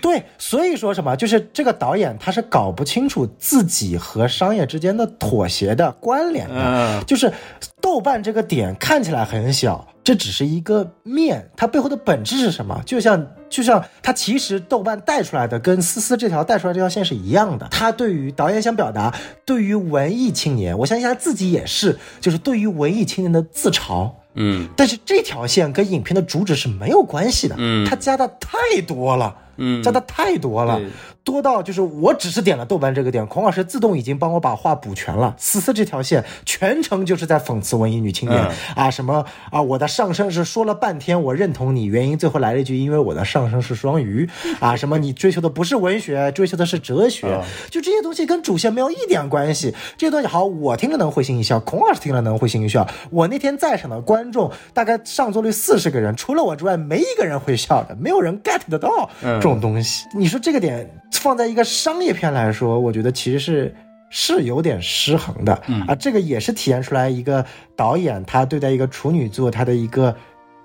对，所以说什么，就是这个导演他是搞不清楚自己和商业之间的妥协的关联的。嗯就是豆瓣这个点看起来很小，这只是一个面，它背后的本质是什么？就像就像它其实豆瓣带出来的跟思思这条带出来这条线是一样的。他对于导演想表达，对于文艺青年，我相信他自己也是，就是对于文艺青年的自嘲。嗯但是这条线跟影片的主旨是没有关系的，嗯它加的太多了，嗯加的太多了，多到就是我只是点了豆瓣这个点，孔老师自动已经帮我把话补全了。思思这条线全程就是在讽刺文艺女青年、嗯啊，什么啊，我的上升是说了半天我认同你，原因最后来了一句，因为我的上升是双鱼啊，什么你追求的不是文学，追求的是哲学，嗯就这些东西跟主线没有一点关系。这些东西好，我听了能会心一笑，孔老师听了能会心一笑。我那天在场的观众大概上座率四十个人，除了我之外，没一个人会笑的，没有人 get 得到嗯这种东西。你说这个点放在一个商业片来说，我觉得其实是。是有点失衡的，嗯啊，这个也是体现出来一个导演他对待一个处女座他的一个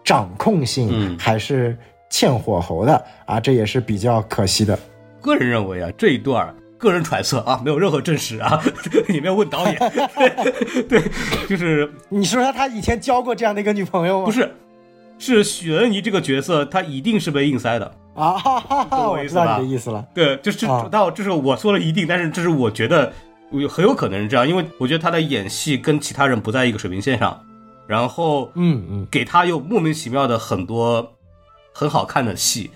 掌控性嗯还是欠火候的啊，这也是比较可惜的。个人认为啊，这一段个人揣测啊，没有任何证实啊，你没有问导演。对对，就是你说他他以前交过这样的一个女朋友吗？不是是许恩怡这个角色，她一定是被硬塞的。啊，哈哈哈，我知道我意思吧你的意思了。对，就是啊到这是我说了一定，但是这是我觉得有很有可能是这样，因为我觉得他的演戏跟其他人不在一个水平线上，然后嗯嗯，给他又莫名其妙的很多很好看的戏，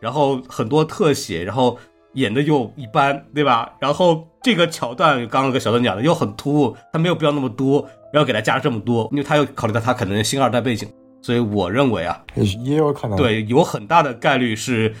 然后很多特写，然后演的又一般，对吧？然后这个桥段刚刚跟小邓讲的又很突兀，他没有必要那么多，然后给他加了这么多，因为他又考虑到他可能星二代背景，所以我认为啊，也有可能。，对，有很大的概率是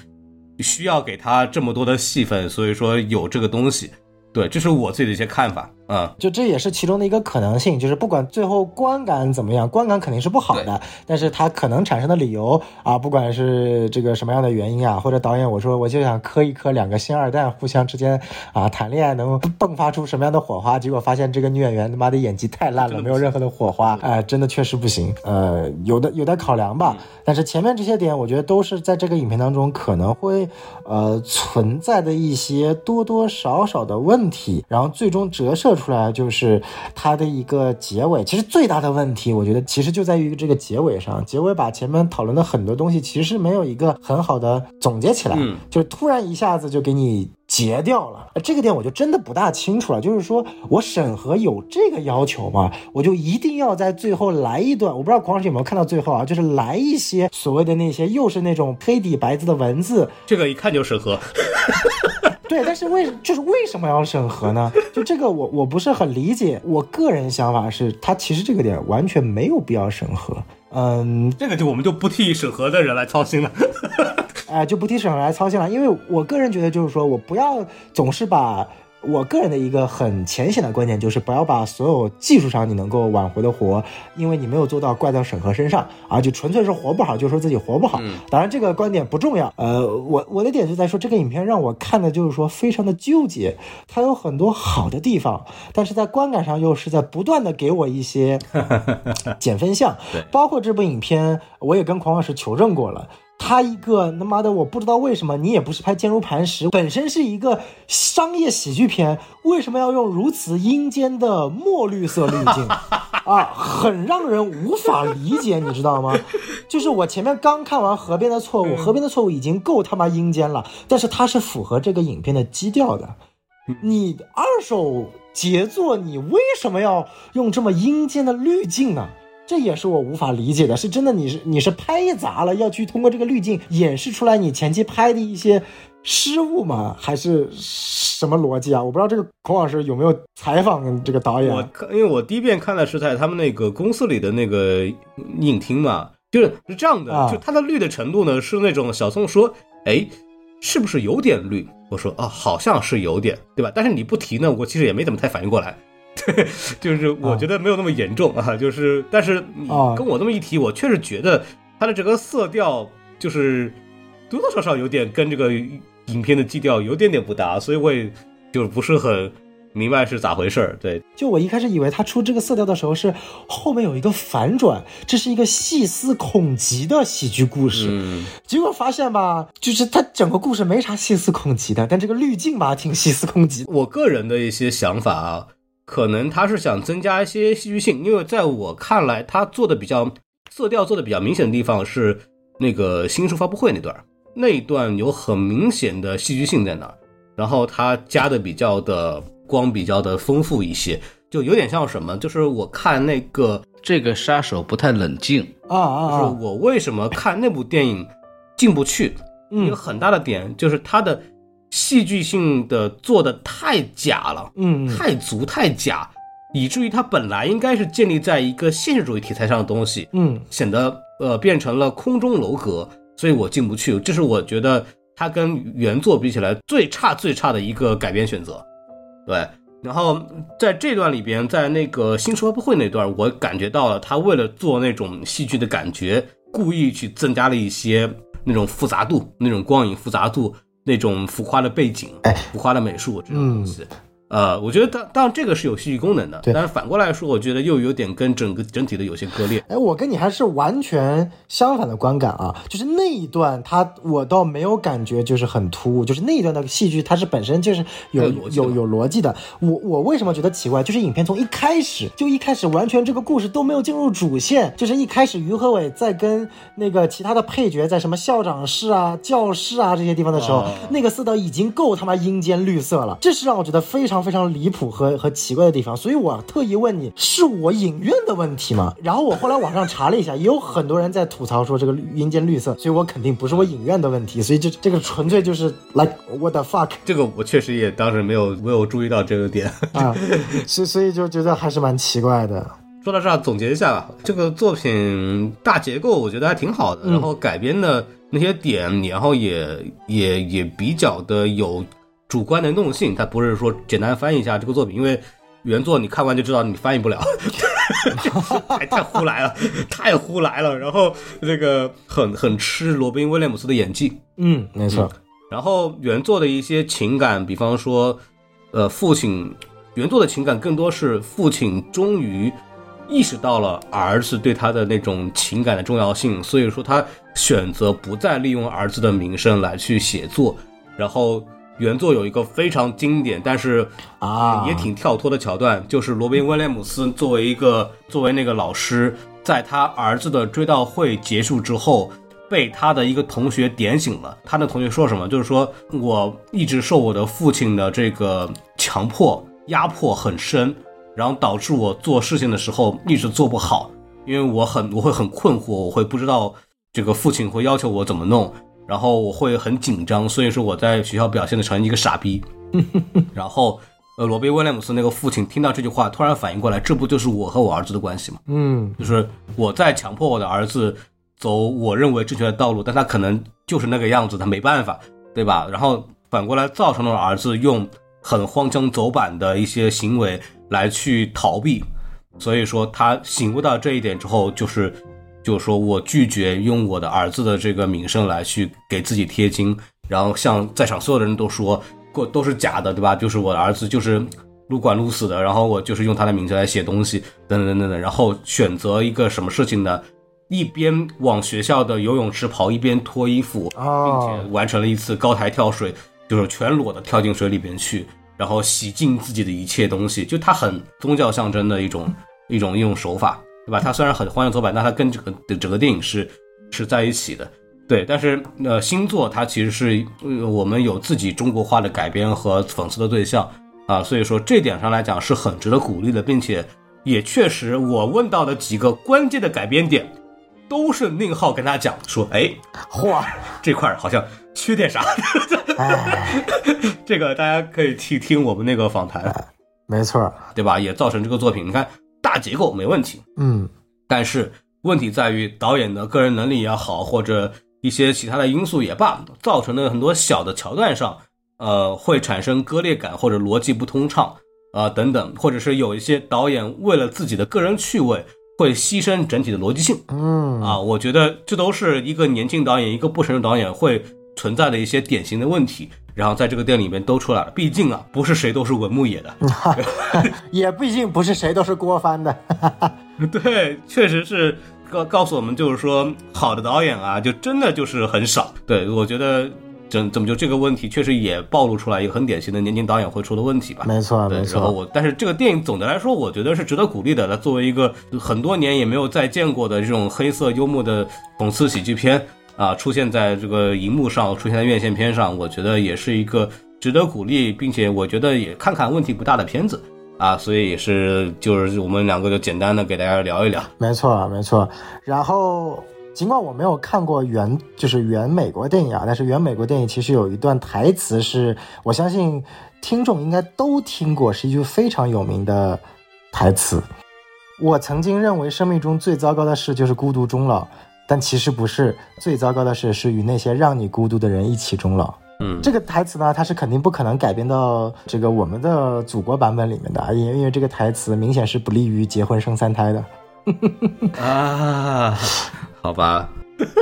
需要给他这么多的戏份，所以说有这个东西。对，这是我自己的一些看法。嗯，就这也是其中的一个可能性，就是不管最后观感怎么样，观感肯定是不好的，但是它可能产生的理由啊，不管是这个什么样的原因啊，或者导演我说我就想磕一磕两个星二代互相之间啊谈恋爱能迸发出什么样的火花，结果发现这个女演员他妈的演技太烂了，没有任何的火花，哎，真的确实不行，呃，有的有待考量吧。但是前面这些点，我觉得都是在这个影片当中可能会呃存在的一些多多少少的问题，然后最终折射出来就是它的一个结尾。其实最大的问题，我觉得其实就在于这个结尾上，结尾把前面讨论的很多东西其实没有一个很好的总结起来，嗯就是突然一下子就给你。截掉了，呃这个点我就真的不大清楚了。就是说我审核有这个要求吗？我就一定要在最后来一段，我不知道孔老师有没有看到最后啊，就是来一些所谓的那些又是那种黑底白字的文字，这个一看就审核。对，但是为就是为什么要审核呢？就这个我我不是很理解。我个人想法是，他其实这个点完全没有必要审核。嗯，这个就我们就不替审核的人来操心了。哎、就不替审核来操心了，因为我个人觉得就是说我不要总是把。我个人的一个很浅显的观点就是，不要把所有技术上你能够挽回的活，因为你没有做到怪到审核身上啊，就纯粹是活不好就说自己活不好。当然这个观点不重要。呃，我我的点就在说，这个影片让我看的就是说非常的纠结，它有很多好的地方，但是在观感上又是在不断的给我一些减分项。包括这部影片，我也跟狂老师求证过了。他一个他妈的，我不知道为什么你也不是拍《坚如磐石》，本身是一个商业喜剧片，为什么要用如此阴间的墨绿色滤镜 啊？很让人无法理解，你知道吗？就是我前面刚看完《河边的错误》，《河边的错误》已经够他妈阴间了，但是它是符合这个影片的基调的。你二手杰作，你为什么要用这么阴间的滤镜呢？这也是我无法理解的，是真的你是你是拍砸了，要去通过这个滤镜演示出来你前期拍的一些失误吗？还是什么逻辑啊？我不知道这个孔老师有没有采访这个导演。我看，因为我第一遍看的是在他们那个公司里的那个影厅嘛，就是是这样的，啊就它的绿的程度呢是那种小宋说，哎，是不是有点绿？我说啊，好像是有点，对吧？但是你不提呢，我其实也没怎么太反应过来。对，就是我觉得没有那么严重啊，就是但是你啊跟我这么一提，我确实觉得它的整个色调就是多多少少有点跟这个影片的基调有点点不搭，所以我也就不是很明白是咋回事儿。对，就我一开始以为他出这个色调的时候是后面有一个反转，这是一个细思恐极的喜剧故事。嗯，结果发现吧，就是它整个故事没啥细思恐极的，但这个滤镜吧挺细思恐极。我个人的一些想法啊，可能他是想增加一些戏剧性，因为在我看来，他做的比较色调做的比较明显的地方是那个新书发布会那段，那一段有很明显的戏剧性在那儿，然后他加的比较的光比较的丰富一些，就有点像什么，就是我看那个，这个杀手不太冷静，啊啊就是啊！我为什么看那部电影进不去，一嗯个很大的点就是他的戏剧性的做的太假了。嗯，太足太假，以至于它本来应该是建立在一个现实主义题材上的东西，嗯显得呃变成了空中楼阁，所以我进不去。这是我觉得它跟原作比起来最差最差的一个改编选择。对，然后在这段里边，在那个新书发布会那段，我感觉到了他为了做那种戏剧的感觉，故意去增加了一些那种复杂度、那种光影复杂度、那种浮夸的背景、浮夸的美术这种东西。呃，我觉得当当然这个是有戏剧功能的，对但是反过来说，我觉得又有点跟整个整体的有些割裂。哎，我跟你还是完全相反的观感啊，就是那一段他我倒没有感觉就是很突兀，就是那一段的戏剧它是本身就是有有有有逻辑的。我我为什么觉得奇怪？就是影片从一开始就一开始完全这个故事都没有进入主线，就是一开始于和伟在跟那个其他的配角在什么校长室啊、教室啊这些地方的时候，哦那个色调已经够他妈阴间绿色了，这是让我觉得非常非常离谱和和奇怪的地方。所以我特意问你，是我影院的问题吗？然后我后来网上查了一下，也有很多人在吐槽说这个绿阴间绿色，所以我肯定不是我影院的问题，所以这这个纯粹就是 like what the fuck 这个我确实也当时没有没有注意到这个点。啊，所以所以就觉得还是蛮奇怪的。说到这儿，总结一下吧，这个作品大结构我觉得还挺好的，嗯然后改编的那些点，然后也也也比较的有主观能动性，它不是说简单翻译一下这个作品，因为原作你看完就知道你翻译不了，太太胡来了，太胡来了。然后这个很很吃罗宾威廉姆斯的演技，嗯，没错，然后原作的一些情感，比方说，呃，父亲原作的情感更多是父亲终于意识到了儿子对他的那种情感的重要性，所以说他选择不再利用儿子的名声来去写作。然后原作有一个非常经典，但是啊也挺跳脱的桥段，就是罗宾威廉姆斯作为一个作为那个老师，在他儿子的追悼会结束之后，被他的一个同学点醒了。他的同学说什么？就是说我一直受我的父亲的这个强迫压迫很深，然后导致我做事情的时候一直做不好，因为我很我会很困惑，我会不知道这个父亲会要求我怎么弄。然后我会很紧张，所以说我在学校表现的成一个傻逼。然后，呃，罗宾威廉姆斯那个父亲听到这句话，突然反应过来，这不就是我和我儿子的关系吗？嗯，就是我在强迫我的儿子走我认为正确的道路，但他可能就是那个样子，他没办法，对吧？然后反过来造成了儿子用很荒腔走板的一些行为来去逃避，所以说他醒悟到这一点之后，就是。就是说我拒绝用我的儿子的这个名声来去给自己贴金，然后向在场所有的人都说过都是假的，对吧？就是我的儿子就是撸管撸死的，然后我就是用他的名字来写东西，等等等等，然后选择一个什么事情呢？一边往学校的游泳池跑，一边脱衣服，并且完成了一次高台跳水，就是全裸的跳进水里边去，然后洗净自己的一切东西，就他很宗教象征的一种一种一种手法。对吧？它虽然很荒腔走板，但它跟这个整个电影是是在一起的。对，但是呃，星座它其实是我们有自己中国化的改编和讽刺的对象啊，所以说这点上来讲是很值得鼓励的，并且也确实我问到的几个关键的改编点，都是宁浩跟他讲说，哎，嚯，这块好像缺点啥，这个大家可以去听我们那个访谈，没错，对吧？也造成这个作品，你看。大结构没问题，嗯，但是问题在于导演的个人能力也好，或者一些其他的因素也罢，造成了很多小的桥段上，呃，会产生割裂感或者逻辑不通畅啊等等，或者是有一些导演为了自己的个人趣味，会牺牲整体的逻辑性，嗯。啊，我觉得这都是一个年轻导演，一个不成熟导演会存在的一些典型的问题。然后在这个店里面都出来了，毕竟啊，不是谁都是文牧野的，也毕竟不是谁都是郭帆的。对，确实是告告诉我们，就是说好的导演啊，就真的就是很少。对我觉得，怎怎么就这个问题，确实也暴露出来一个很典型的年轻导演会出的问题吧。没错，没错。然后我，但是这个电影总的来说，我觉得是值得鼓励的。它作为一个很多年也没有再见过的这种黑色幽默的讽刺喜剧片。啊，出现在这个荧幕上，出现在院线片上，我觉得也是一个值得鼓励，并且我觉得也看看问题不大的片子啊，所以也是就是我们两个就简单的给大家聊一聊。没错，没错。然后尽管我没有看过原就是原美国电影啊，但是原美国电影其实有一段台词是我相信听众应该都听过，是一句非常有名的台词。我曾经认为生命中最糟糕的事就是孤独终老。但其实不是最糟糕的事，是与那些让你孤独的人一起终老。嗯，这个台词呢，它是肯定不可能改编到这个我们的祖国版本里面的，因因为这个台词明显是不利于结婚生三胎的。啊，好吧，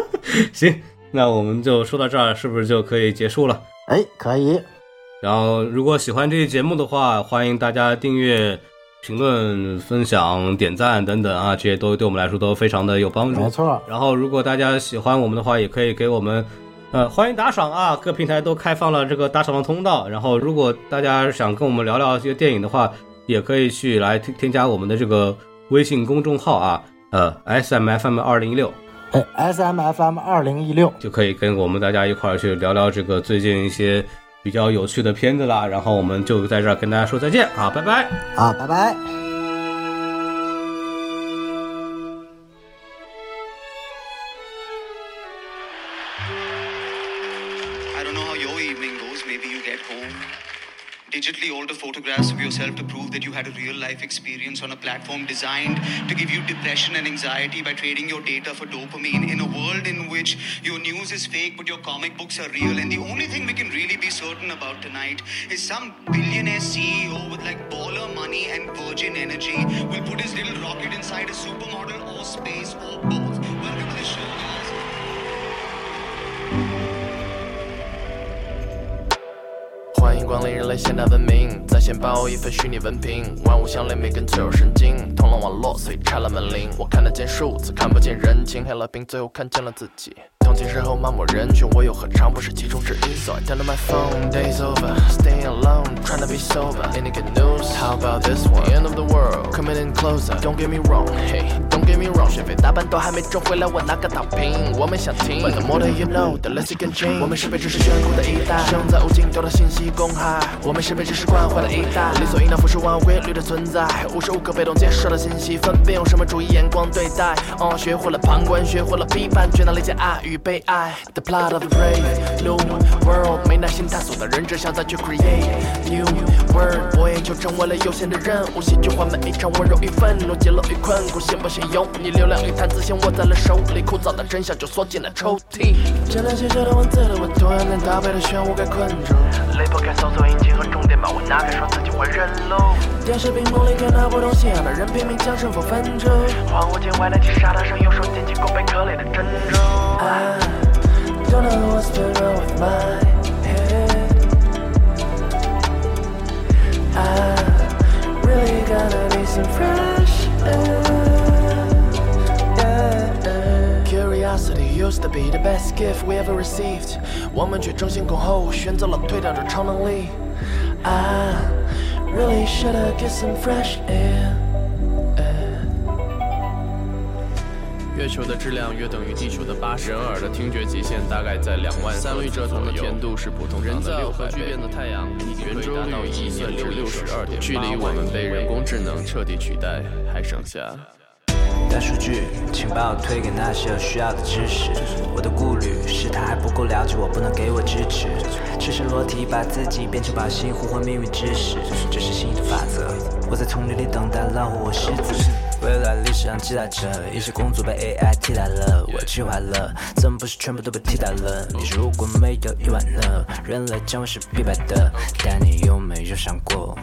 行，那我们就说到这儿，是不是就可以结束了？哎，可以。然后，如果喜欢这期节目的话，欢迎大家订阅。评论、分享、点赞等等啊，这些都对我们来说都非常的有帮助。没错。然后，如果大家喜欢我们的话，也可以给我们，呃，欢迎打赏啊！各平台都开放了这个打赏的通道。然后，如果大家想跟我们聊聊一些电影的话，也可以去来添添加我们的这个微信公众号啊，呃，S M F M 二零一六，哎，S M F M 二零一六，就可以跟我们大家一块儿去聊聊这个最近一些。比较有趣的片子啦，然后我们就在这儿跟大家说再见啊，拜拜啊，拜拜。Digitally alter photographs of yourself to prove that you had a real life experience on a platform designed to give you depression and anxiety by trading your data for dopamine in a world in which your news is fake but your comic books are real. And the only thing we can really be certain about tonight is some billionaire CEO with like baller money and virgin energy will put his little rocket inside a supermodel or space or both. 欢迎光临人类现代文明，在线报一份虚拟文凭，万物相连，每根脆弱神经。通了网络，所以拆了门铃。我看得见数字，看不见人情。黑了屏，最后看见了自己。同情时候漫步人群，我又何尝不是其中之一？So I turn to my phone, days over, staying alone, trying to be sober. Any good news? How about this one? End of the world, coming in closer. Don't get me wrong, hey, don't get me wrong. 学费大半都还没挣回来，我拿个躺平。我们想听，But the more that you know, the less you can change. 我们是被知识眷顾的一代，生在无尽头的信息公害。我们是被知识惯坏的一代，理所应当、复数万物规律的存在，无时无刻被动接受的信息，分辨用什么主义眼光对待。哦，学会了旁观，学会了批判，却难理解爱与被爱。The plot of a brave new world，没耐心探索的人只想再去 create new world。我也就成为了有限的任务，戏剧化每一场温柔与愤怒，揭露与困苦，信不信由你。流量与谈资先握在了手里，枯燥的真相就缩进了抽屉。简单写着的文字的我，突然连搭配的漩涡给困住。开搜索引擎和终点码，我哪敢说自己会认路？电视屏幕里看到不同信仰的人拼命将胜负分出，恍惚间外来击沙滩上，右手捡起过贝壳里的珍珠。I don't know what's been wrong with my head. I really gotta need some fresh air. Curiosity used to be the best gift we ever received，我们却争先恐后选择了推掉这超能力。I really shoulda get some fresh air. 月球的质量约等于地球的八十，人耳的听觉极限大概在两万三率蔗糖的甜度是普通人的六百倍。变的太阳圆周率一点至六十二点，距离我们被人工智能彻底取代还剩下。大数据，请把我推给那些有需要的知识。我的顾虑是他还不够了解我，不能给我支持。赤身裸体把自己变成靶心呼唤命运之时，这是新的法则。我在丛林里等待老虎和狮子。未来历史上记载着一些工作被 AI 替代了，我气坏了，怎么不是全部都被替代了？你说如果没有意外呢？人类将会是必败的，但你有没有想过，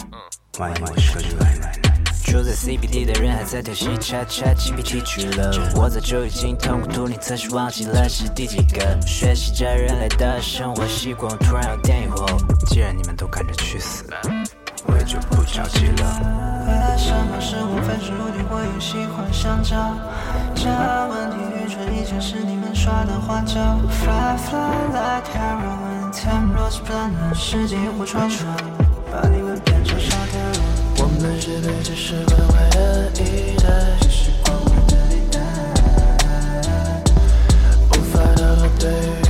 万一我是个意外呢？住在 CBD 的人还在调戏 Chat Chat GPT 去了，我早就已经通过图灵测试，忘记了是第几个。学习着人类的生活习惯，突然有点疑惑。既然你们都赶着去死，我也就不着急了。未来什么是我分数定我又喜欢香蕉。这问题愚蠢，以前是你们耍的花招。Fly fly like heroin, time rose planet，世界或传说，把你我们是被谁谁关怀的一代是的无法逃脱对